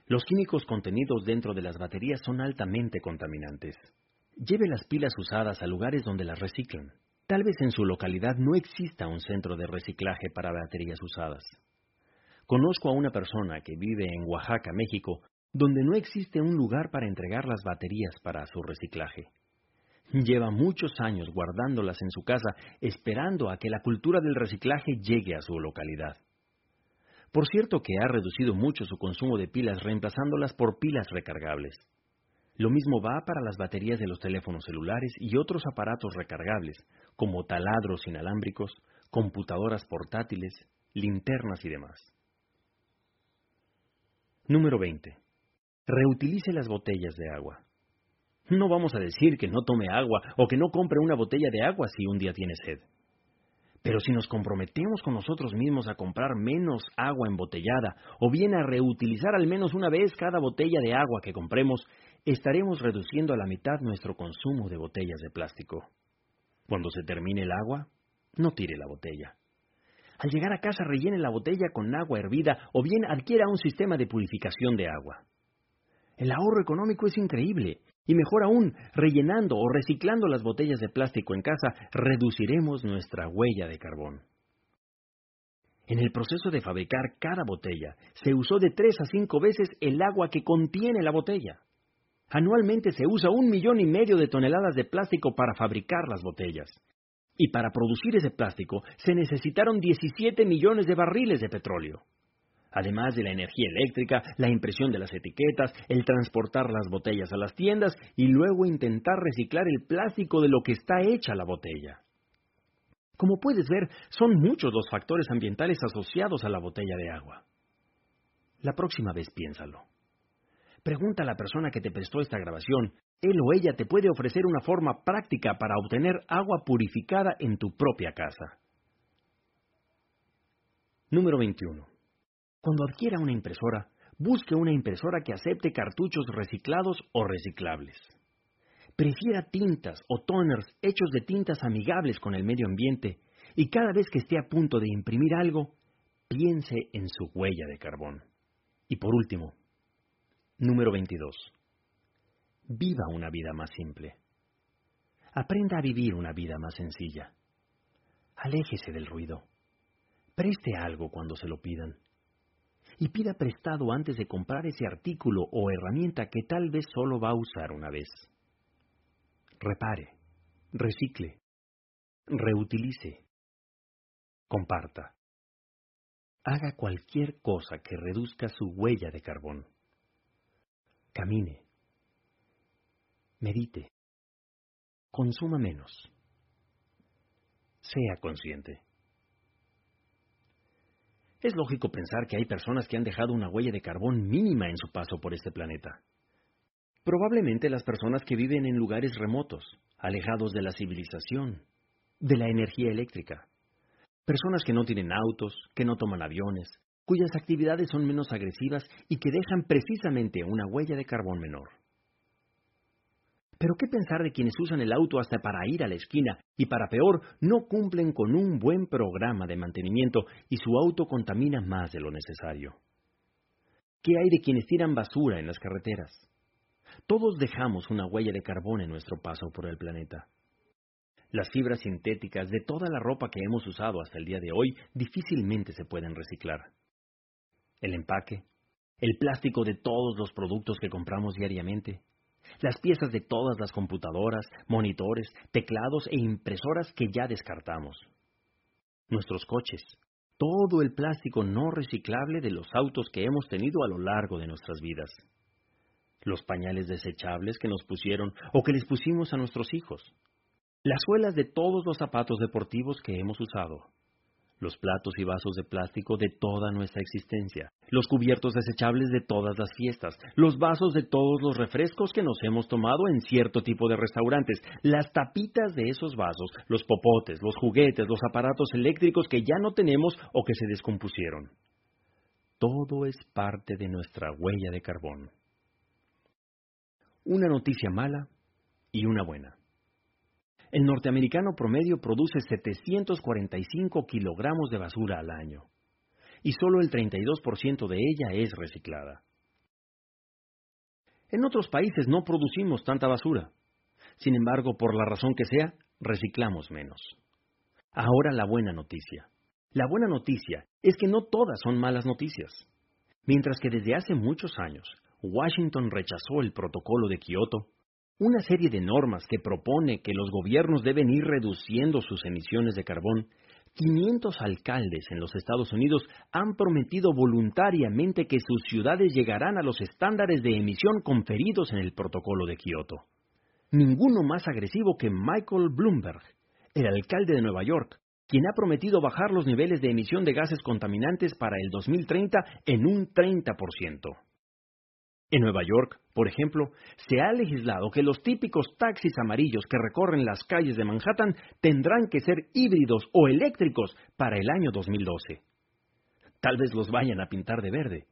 Los químicos contenidos dentro de las baterías son altamente contaminantes. Lleve las pilas usadas a lugares donde las reciclan. Tal vez en su localidad no exista un centro de reciclaje para baterías usadas. Conozco a una persona que vive en Oaxaca, México, donde no existe un lugar para entregar las baterías para su reciclaje. Lleva muchos años guardándolas en su casa, esperando a que la cultura del reciclaje llegue a su localidad. Por cierto que ha reducido mucho su consumo de pilas reemplazándolas por pilas recargables. Lo mismo va para las baterías de los teléfonos celulares y otros aparatos recargables, como taladros inalámbricos, computadoras portátiles, linternas y demás. Número 20. Reutilice las botellas de agua. No vamos a decir que no tome agua o que no compre una botella de agua si un día tiene sed. Pero si nos comprometemos con nosotros mismos a comprar menos agua embotellada o bien a reutilizar al menos una vez cada botella de agua que compremos, estaremos reduciendo a la mitad nuestro consumo de botellas de plástico. Cuando se termine el agua, no tire la botella. Al llegar a casa rellene la botella con agua hervida o bien adquiera un sistema de purificación de agua. El ahorro económico es increíble y mejor aún, rellenando o reciclando las botellas de plástico en casa, reduciremos nuestra huella de carbón. En el proceso de fabricar cada botella, se usó de tres a cinco veces el agua que contiene la botella. Anualmente se usa un millón y medio de toneladas de plástico para fabricar las botellas. Y para producir ese plástico se necesitaron 17 millones de barriles de petróleo además de la energía eléctrica, la impresión de las etiquetas, el transportar las botellas a las tiendas y luego intentar reciclar el plástico de lo que está hecha la botella. Como puedes ver, son muchos los factores ambientales asociados a la botella de agua. La próxima vez piénsalo. Pregunta a la persona que te prestó esta grabación. Él o ella te puede ofrecer una forma práctica para obtener agua purificada en tu propia casa. Número 21. Cuando adquiera una impresora, busque una impresora que acepte cartuchos reciclados o reciclables. Prefiera tintas o toners hechos de tintas amigables con el medio ambiente y cada vez que esté a punto de imprimir algo, piense en su huella de carbón. Y por último, número 22. Viva una vida más simple. Aprenda a vivir una vida más sencilla. Aléjese del ruido. Preste algo cuando se lo pidan y pida prestado antes de comprar ese artículo o herramienta que tal vez solo va a usar una vez. repare, recicle, reutilice, comparta. Haga cualquier cosa que reduzca su huella de carbón. Camine. Medite. Consuma menos. Sea consciente. Es lógico pensar que hay personas que han dejado una huella de carbón mínima en su paso por este planeta. Probablemente las personas que viven en lugares remotos, alejados de la civilización, de la energía eléctrica. Personas que no tienen autos, que no toman aviones, cuyas actividades son menos agresivas y que dejan precisamente una huella de carbón menor. Pero ¿qué pensar de quienes usan el auto hasta para ir a la esquina y para peor no cumplen con un buen programa de mantenimiento y su auto contamina más de lo necesario? ¿Qué hay de quienes tiran basura en las carreteras? Todos dejamos una huella de carbón en nuestro paso por el planeta. Las fibras sintéticas de toda la ropa que hemos usado hasta el día de hoy difícilmente se pueden reciclar. El empaque, el plástico de todos los productos que compramos diariamente, las piezas de todas las computadoras, monitores, teclados e impresoras que ya descartamos. Nuestros coches, todo el plástico no reciclable de los autos que hemos tenido a lo largo de nuestras vidas. Los pañales desechables que nos pusieron o que les pusimos a nuestros hijos, las suelas de todos los zapatos deportivos que hemos usado, los platos y vasos de plástico de toda nuestra existencia, los cubiertos desechables de todas las fiestas, los vasos de todos los refrescos que nos hemos tomado en cierto tipo de restaurantes, las tapitas de esos vasos, los popotes, los juguetes, los aparatos eléctricos que ya no tenemos o que se descompusieron. Todo es parte de nuestra huella de carbón una noticia mala y una buena. El norteamericano promedio produce 745 kilogramos de basura al año, y solo el 32% de ella es reciclada. En otros países no producimos tanta basura. Sin embargo, por la razón que sea, reciclamos menos. Ahora la buena noticia. La buena noticia es que no todas son malas noticias. Mientras que desde hace muchos años Washington rechazó el protocolo de Kioto, una serie de normas que propone que los gobiernos deben ir reduciendo sus emisiones de carbón, 500 alcaldes en los Estados Unidos han prometido voluntariamente que sus ciudades llegarán a los estándares de emisión conferidos en el protocolo de Kioto. Ninguno más agresivo que Michael Bloomberg, el alcalde de Nueva York, quien ha prometido bajar los niveles de emisión de gases contaminantes para el 2030 en un 30%. En Nueva York, por ejemplo, se ha legislado que los típicos taxis amarillos que recorren las calles de Manhattan tendrán que ser híbridos o eléctricos para el año 2012. Tal vez los vayan a pintar de verde.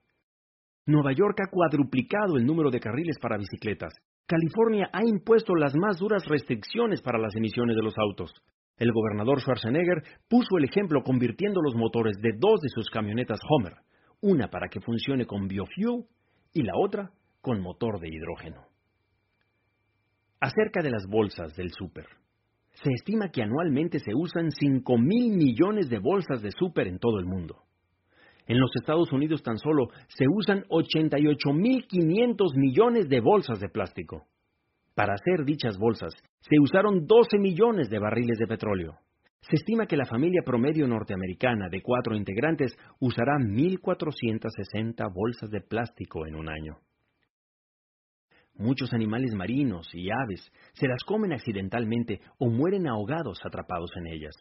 Nueva York ha cuadruplicado el número de carriles para bicicletas. California ha impuesto las más duras restricciones para las emisiones de los autos. El gobernador Schwarzenegger puso el ejemplo convirtiendo los motores de dos de sus camionetas Homer, una para que funcione con biofuel y la otra con motor de hidrógeno. Acerca de las bolsas del súper. Se estima que anualmente se usan 5 mil millones de bolsas de súper en todo el mundo. En los Estados Unidos tan solo se usan 88.500 millones de bolsas de plástico. Para hacer dichas bolsas se usaron 12 millones de barriles de petróleo. Se estima que la familia promedio norteamericana de cuatro integrantes usará 1.460 bolsas de plástico en un año. Muchos animales marinos y aves se las comen accidentalmente o mueren ahogados atrapados en ellas.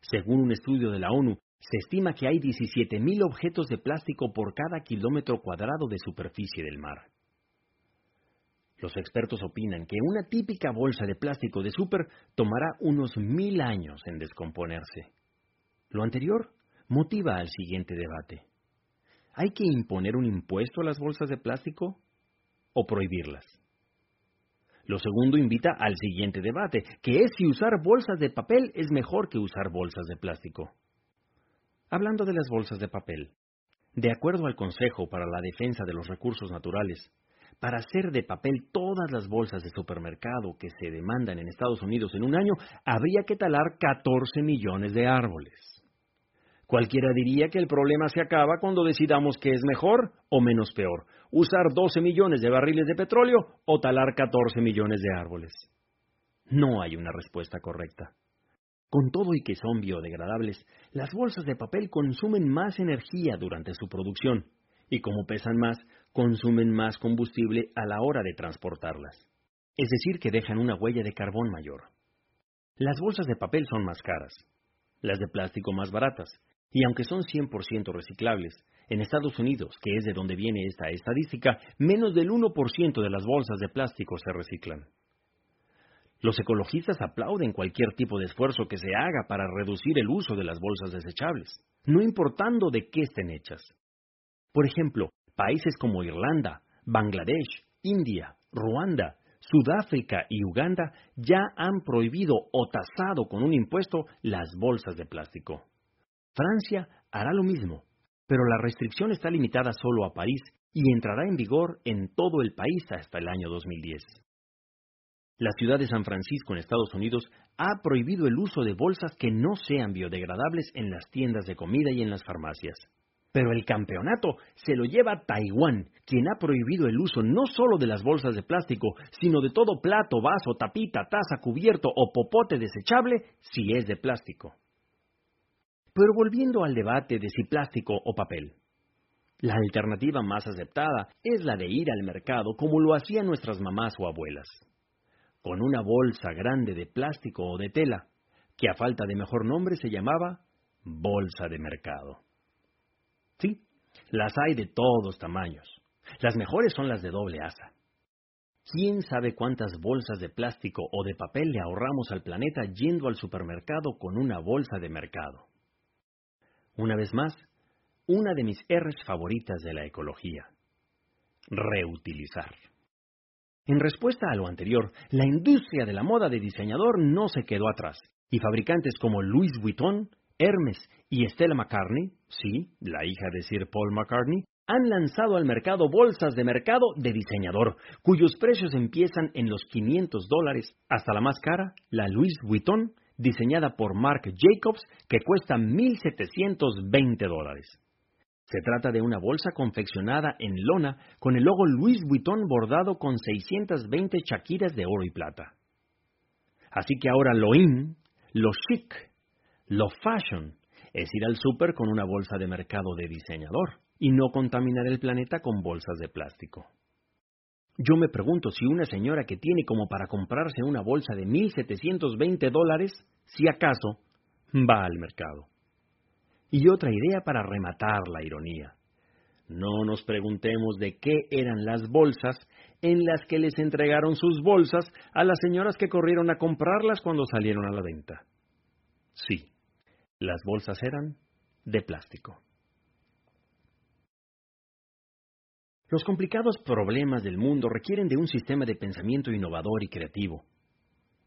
Según un estudio de la ONU, se estima que hay 17.000 objetos de plástico por cada kilómetro cuadrado de superficie del mar. Los expertos opinan que una típica bolsa de plástico de súper tomará unos mil años en descomponerse. Lo anterior motiva al siguiente debate. ¿Hay que imponer un impuesto a las bolsas de plástico o prohibirlas? Lo segundo invita al siguiente debate, que es si usar bolsas de papel es mejor que usar bolsas de plástico. Hablando de las bolsas de papel, de acuerdo al Consejo para la Defensa de los Recursos Naturales, para hacer de papel todas las bolsas de supermercado que se demandan en Estados Unidos en un año, habría que talar 14 millones de árboles. Cualquiera diría que el problema se acaba cuando decidamos que es mejor o menos peor, usar 12 millones de barriles de petróleo o talar 14 millones de árboles. No hay una respuesta correcta. Con todo y que son biodegradables, las bolsas de papel consumen más energía durante su producción y como pesan más, consumen más combustible a la hora de transportarlas. Es decir, que dejan una huella de carbón mayor. Las bolsas de papel son más caras, las de plástico más baratas, y aunque son 100% reciclables, en Estados Unidos, que es de donde viene esta estadística, menos del 1% de las bolsas de plástico se reciclan. Los ecologistas aplauden cualquier tipo de esfuerzo que se haga para reducir el uso de las bolsas desechables, no importando de qué estén hechas. Por ejemplo, países como Irlanda, Bangladesh, India, Ruanda, Sudáfrica y Uganda ya han prohibido o tasado con un impuesto las bolsas de plástico. Francia hará lo mismo, pero la restricción está limitada solo a París y entrará en vigor en todo el país hasta el año 2010. La ciudad de San Francisco en Estados Unidos ha prohibido el uso de bolsas que no sean biodegradables en las tiendas de comida y en las farmacias. Pero el campeonato se lo lleva Taiwán, quien ha prohibido el uso no solo de las bolsas de plástico, sino de todo plato, vaso, tapita, taza, cubierto o popote desechable si es de plástico. Pero volviendo al debate de si plástico o papel. La alternativa más aceptada es la de ir al mercado como lo hacían nuestras mamás o abuelas con una bolsa grande de plástico o de tela, que a falta de mejor nombre se llamaba bolsa de mercado. Sí, las hay de todos tamaños. Las mejores son las de doble asa. ¿Quién sabe cuántas bolsas de plástico o de papel le ahorramos al planeta yendo al supermercado con una bolsa de mercado? Una vez más, una de mis R's favoritas de la ecología. Reutilizar. En respuesta a lo anterior, la industria de la moda de diseñador no se quedó atrás, y fabricantes como Louis Vuitton, Hermes y Stella McCartney, sí, la hija de Sir Paul McCartney, han lanzado al mercado bolsas de mercado de diseñador, cuyos precios empiezan en los 500 dólares, hasta la más cara, la Louis Vuitton, diseñada por Marc Jacobs, que cuesta 1.720 dólares. Se trata de una bolsa confeccionada en lona con el logo Louis Vuitton bordado con 620 chaquiras de oro y plata. Así que ahora lo in, lo chic, lo fashion es ir al súper con una bolsa de mercado de diseñador y no contaminar el planeta con bolsas de plástico. Yo me pregunto si una señora que tiene como para comprarse una bolsa de 1.720 dólares, si acaso, va al mercado. Y otra idea para rematar la ironía. No nos preguntemos de qué eran las bolsas en las que les entregaron sus bolsas a las señoras que corrieron a comprarlas cuando salieron a la venta. Sí, las bolsas eran de plástico. Los complicados problemas del mundo requieren de un sistema de pensamiento innovador y creativo,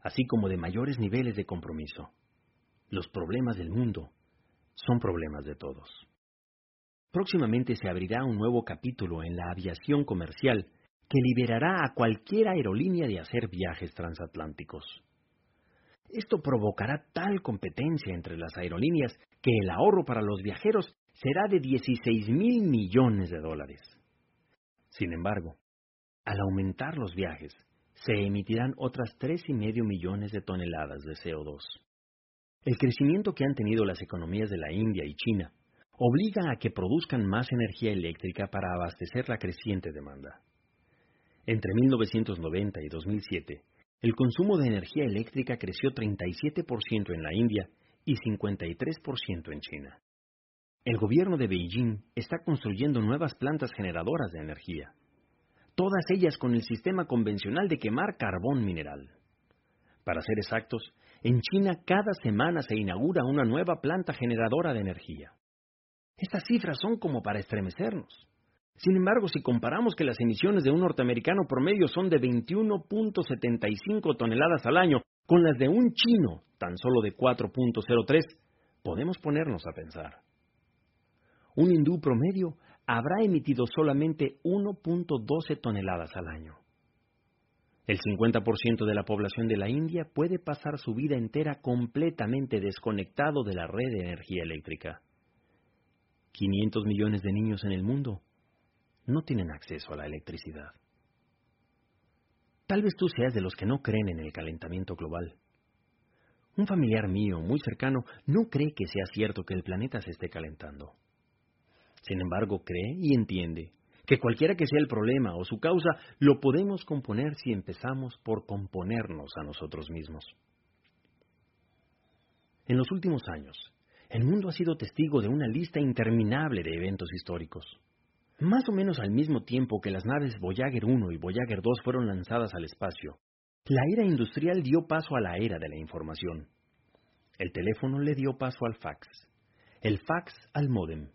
así como de mayores niveles de compromiso. Los problemas del mundo son problemas de todos. Próximamente se abrirá un nuevo capítulo en la aviación comercial que liberará a cualquier aerolínea de hacer viajes transatlánticos. Esto provocará tal competencia entre las aerolíneas que el ahorro para los viajeros será de 16 mil millones de dólares. Sin embargo, al aumentar los viajes, se emitirán otras tres y medio millones de toneladas de CO2. El crecimiento que han tenido las economías de la India y China obliga a que produzcan más energía eléctrica para abastecer la creciente demanda. Entre 1990 y 2007, el consumo de energía eléctrica creció 37% en la India y 53% en China. El gobierno de Beijing está construyendo nuevas plantas generadoras de energía, todas ellas con el sistema convencional de quemar carbón mineral. Para ser exactos, en China cada semana se inaugura una nueva planta generadora de energía. Estas cifras son como para estremecernos. Sin embargo, si comparamos que las emisiones de un norteamericano promedio son de 21.75 toneladas al año con las de un chino tan solo de 4.03, podemos ponernos a pensar. Un hindú promedio habrá emitido solamente 1.12 toneladas al año. El 50% de la población de la India puede pasar su vida entera completamente desconectado de la red de energía eléctrica. 500 millones de niños en el mundo no tienen acceso a la electricidad. Tal vez tú seas de los que no creen en el calentamiento global. Un familiar mío muy cercano no cree que sea cierto que el planeta se esté calentando. Sin embargo, cree y entiende que cualquiera que sea el problema o su causa, lo podemos componer si empezamos por componernos a nosotros mismos. En los últimos años, el mundo ha sido testigo de una lista interminable de eventos históricos. Más o menos al mismo tiempo que las naves Voyager 1 y Voyager 2 fueron lanzadas al espacio, la era industrial dio paso a la era de la información. El teléfono le dio paso al fax, el fax al módem,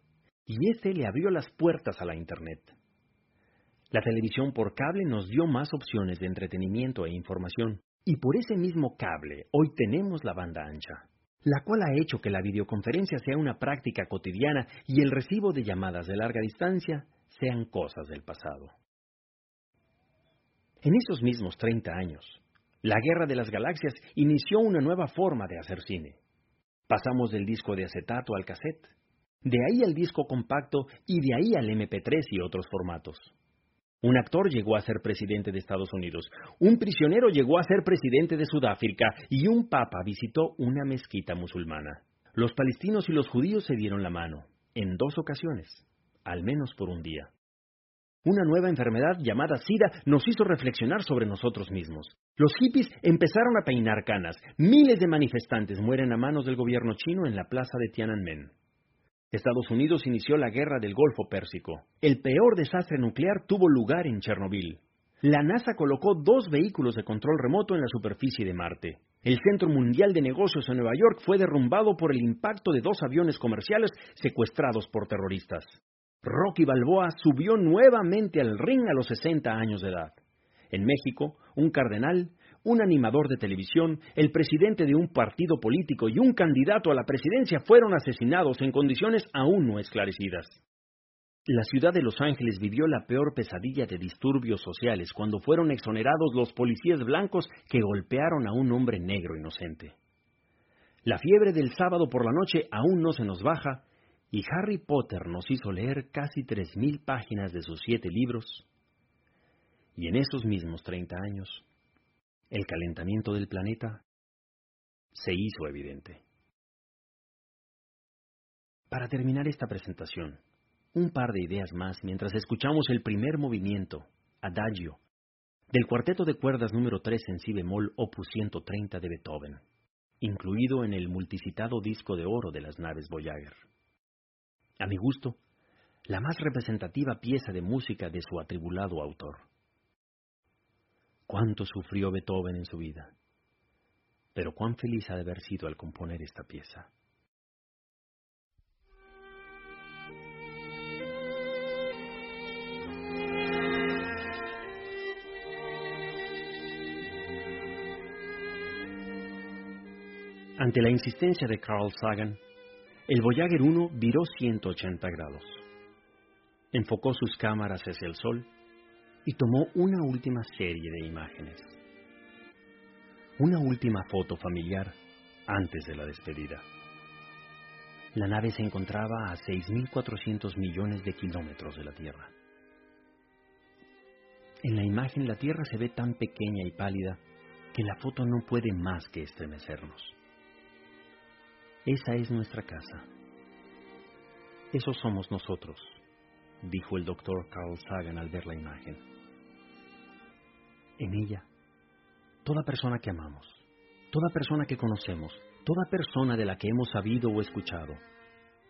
y ese le abrió las puertas a la Internet. La televisión por cable nos dio más opciones de entretenimiento e información, y por ese mismo cable hoy tenemos la banda ancha, la cual ha hecho que la videoconferencia sea una práctica cotidiana y el recibo de llamadas de larga distancia sean cosas del pasado. En esos mismos 30 años, la Guerra de las Galaxias inició una nueva forma de hacer cine. Pasamos del disco de acetato al cassette, de ahí al disco compacto y de ahí al MP3 y otros formatos. Un actor llegó a ser presidente de Estados Unidos, un prisionero llegó a ser presidente de Sudáfrica y un papa visitó una mezquita musulmana. Los palestinos y los judíos se dieron la mano, en dos ocasiones, al menos por un día. Una nueva enfermedad llamada SIDA nos hizo reflexionar sobre nosotros mismos. Los hippies empezaron a peinar canas. Miles de manifestantes mueren a manos del gobierno chino en la plaza de Tiananmen. Estados Unidos inició la guerra del Golfo Pérsico. El peor desastre nuclear tuvo lugar en Chernobyl. La NASA colocó dos vehículos de control remoto en la superficie de Marte. El Centro Mundial de Negocios en Nueva York fue derrumbado por el impacto de dos aviones comerciales secuestrados por terroristas. Rocky Balboa subió nuevamente al ring a los 60 años de edad. En México, un cardenal, un animador de televisión, el presidente de un partido político y un candidato a la presidencia fueron asesinados en condiciones aún no esclarecidas. La ciudad de Los Ángeles vivió la peor pesadilla de disturbios sociales cuando fueron exonerados los policías blancos que golpearon a un hombre negro inocente. La fiebre del sábado por la noche aún no se nos baja y Harry Potter nos hizo leer casi tres mil páginas de sus siete libros, y en esos mismos treinta años, el calentamiento del planeta se hizo evidente. Para terminar esta presentación, un par de ideas más mientras escuchamos el primer movimiento, Adagio, del cuarteto de cuerdas número 3 en si bemol opus 130 de Beethoven, incluido en el multicitado disco de oro de las naves Voyager a mi gusto, la más representativa pieza de música de su atribulado autor. Cuánto sufrió Beethoven en su vida, pero cuán feliz ha de haber sido al componer esta pieza. Ante la insistencia de Carl Sagan, el Voyager 1 viró 180 grados. Enfocó sus cámaras hacia el Sol y tomó una última serie de imágenes. Una última foto familiar antes de la despedida. La nave se encontraba a 6.400 millones de kilómetros de la Tierra. En la imagen la Tierra se ve tan pequeña y pálida que la foto no puede más que estremecernos. Esa es nuestra casa. Eso somos nosotros, dijo el doctor Carl Sagan al ver la imagen. En ella, toda persona que amamos, toda persona que conocemos, toda persona de la que hemos sabido o escuchado,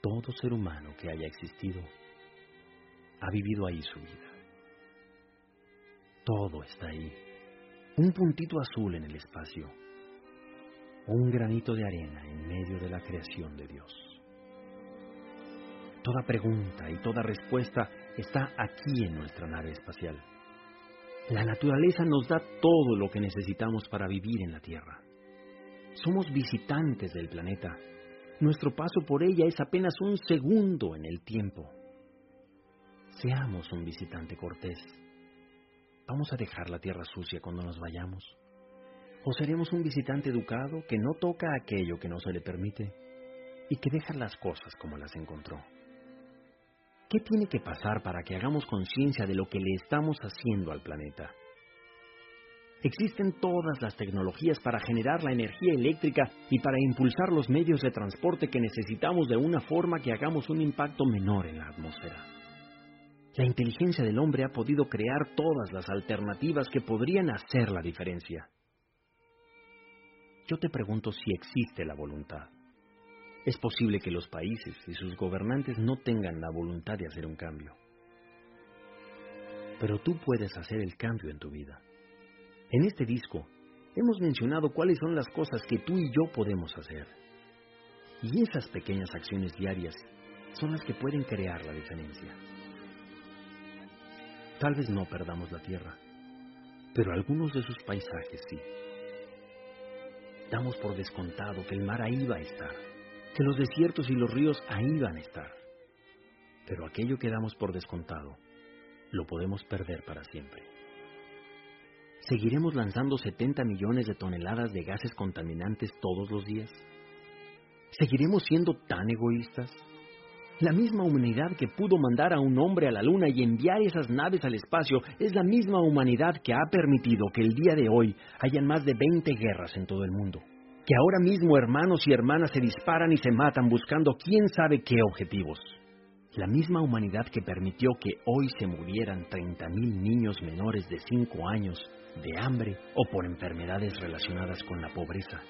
todo ser humano que haya existido, ha vivido ahí su vida. Todo está ahí, un puntito azul en el espacio un granito de arena en medio de la creación de Dios. Toda pregunta y toda respuesta está aquí en nuestra nave espacial. La naturaleza nos da todo lo que necesitamos para vivir en la Tierra. Somos visitantes del planeta. Nuestro paso por ella es apenas un segundo en el tiempo. Seamos un visitante cortés. Vamos a dejar la tierra sucia cuando nos vayamos. ¿O seremos un visitante educado que no toca aquello que no se le permite y que deja las cosas como las encontró? ¿Qué tiene que pasar para que hagamos conciencia de lo que le estamos haciendo al planeta? Existen todas las tecnologías para generar la energía eléctrica y para impulsar los medios de transporte que necesitamos de una forma que hagamos un impacto menor en la atmósfera. La inteligencia del hombre ha podido crear todas las alternativas que podrían hacer la diferencia. Yo te pregunto si existe la voluntad. Es posible que los países y sus gobernantes no tengan la voluntad de hacer un cambio. Pero tú puedes hacer el cambio en tu vida. En este disco hemos mencionado cuáles son las cosas que tú y yo podemos hacer. Y esas pequeñas acciones diarias son las que pueden crear la diferencia. Tal vez no perdamos la tierra, pero algunos de sus paisajes sí. Damos por descontado que el mar ahí va a estar, que los desiertos y los ríos ahí van a estar. Pero aquello que damos por descontado, lo podemos perder para siempre. ¿Seguiremos lanzando 70 millones de toneladas de gases contaminantes todos los días? ¿Seguiremos siendo tan egoístas? La misma humanidad que pudo mandar a un hombre a la luna y enviar esas naves al espacio es la misma humanidad que ha permitido que el día de hoy hayan más de 20 guerras en todo el mundo. Que ahora mismo hermanos y hermanas se disparan y se matan buscando quién sabe qué objetivos. La misma humanidad que permitió que hoy se murieran 30.000 niños menores de 5 años de hambre o por enfermedades relacionadas con la pobreza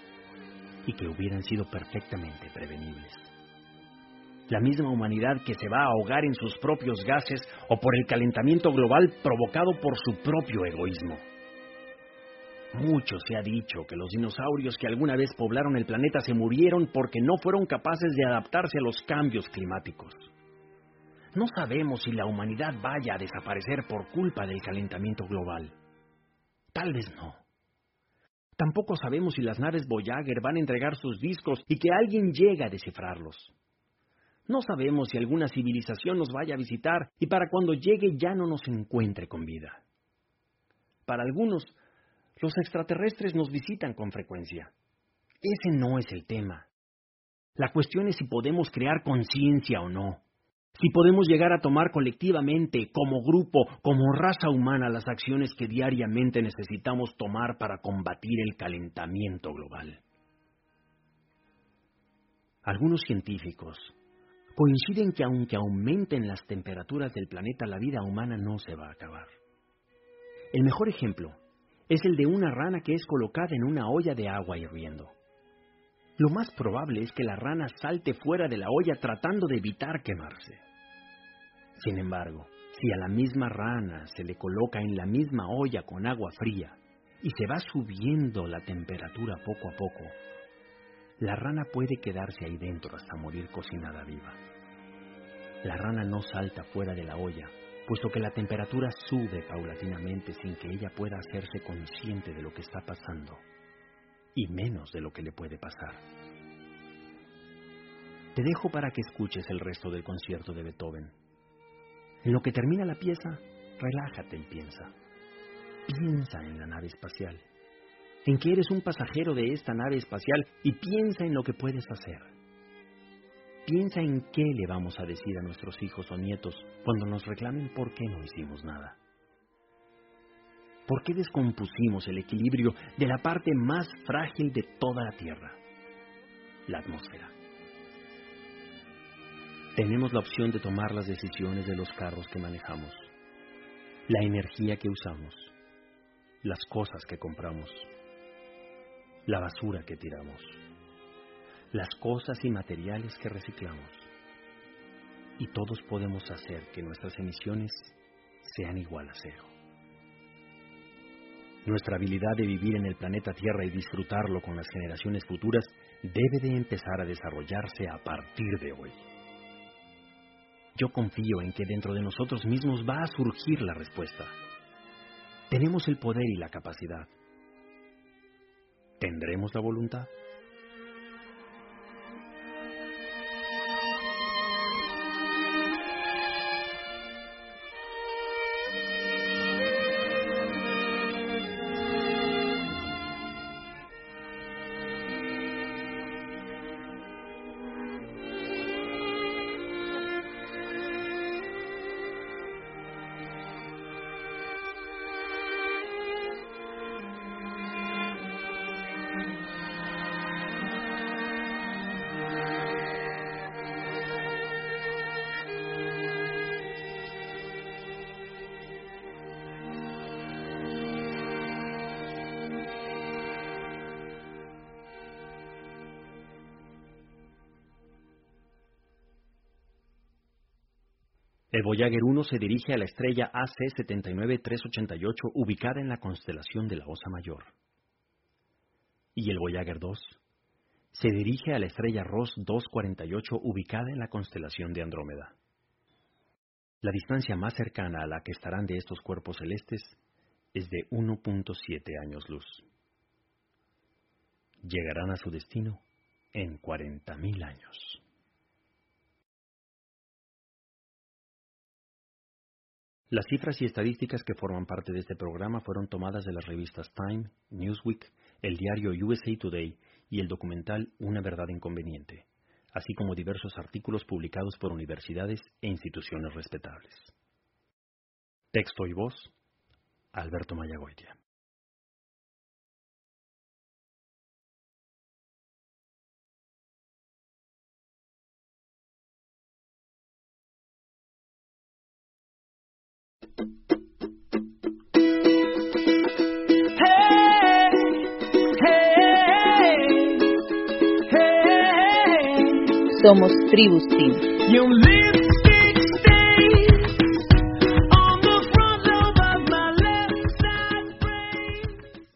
y que hubieran sido perfectamente prevenibles. La misma humanidad que se va a ahogar en sus propios gases o por el calentamiento global provocado por su propio egoísmo. Mucho se ha dicho que los dinosaurios que alguna vez poblaron el planeta se murieron porque no fueron capaces de adaptarse a los cambios climáticos. No sabemos si la humanidad vaya a desaparecer por culpa del calentamiento global. Tal vez no. Tampoco sabemos si las naves Voyager van a entregar sus discos y que alguien llegue a descifrarlos. No sabemos si alguna civilización nos vaya a visitar y para cuando llegue ya no nos encuentre con vida. Para algunos, los extraterrestres nos visitan con frecuencia. Ese no es el tema. La cuestión es si podemos crear conciencia o no si podemos llegar a tomar colectivamente, como grupo, como raza humana, las acciones que diariamente necesitamos tomar para combatir el calentamiento global. Algunos científicos coinciden que aunque aumenten las temperaturas del planeta, la vida humana no se va a acabar. El mejor ejemplo es el de una rana que es colocada en una olla de agua hirviendo. Lo más probable es que la rana salte fuera de la olla tratando de evitar quemarse. Sin embargo, si a la misma rana se le coloca en la misma olla con agua fría y se va subiendo la temperatura poco a poco, la rana puede quedarse ahí dentro hasta morir cocinada viva. La rana no salta fuera de la olla, puesto que la temperatura sube paulatinamente sin que ella pueda hacerse consciente de lo que está pasando, y menos de lo que le puede pasar. Te dejo para que escuches el resto del concierto de Beethoven en lo que termina la pieza, relájate y piensa. Piensa en la nave espacial, en que eres un pasajero de esta nave espacial y piensa en lo que puedes hacer. Piensa en qué le vamos a decir a nuestros hijos o nietos cuando nos reclamen por qué no hicimos nada. ¿Por qué descompusimos el equilibrio de la parte más frágil de toda la Tierra? La atmósfera. Tenemos la opción de tomar las decisiones de los carros que manejamos, la energía que usamos, las cosas que compramos, la basura que tiramos, las cosas y materiales que reciclamos. Y todos podemos hacer que nuestras emisiones sean igual a cero. Nuestra habilidad de vivir en el planeta Tierra y disfrutarlo con las generaciones futuras debe de empezar a desarrollarse a partir de hoy. Yo confío en que dentro de nosotros mismos va a surgir la respuesta. Tenemos el poder y la capacidad. ¿Tendremos la voluntad? El Voyager 1 se dirige a la estrella AC-79388 ubicada en la constelación de la Osa Mayor. Y el Voyager 2 se dirige a la estrella Ross 248 ubicada en la constelación de Andrómeda. La distancia más cercana a la que estarán de estos cuerpos celestes es de 1.7 años luz. Llegarán a su destino en 40.000 años. Las cifras y estadísticas que forman parte de este programa fueron tomadas de las revistas Time, Newsweek, el diario USA Today y el documental Una verdad inconveniente, así como diversos artículos publicados por universidades e instituciones respetables. Texto y voz, Alberto Mayagoitia. Somos Tribus Team.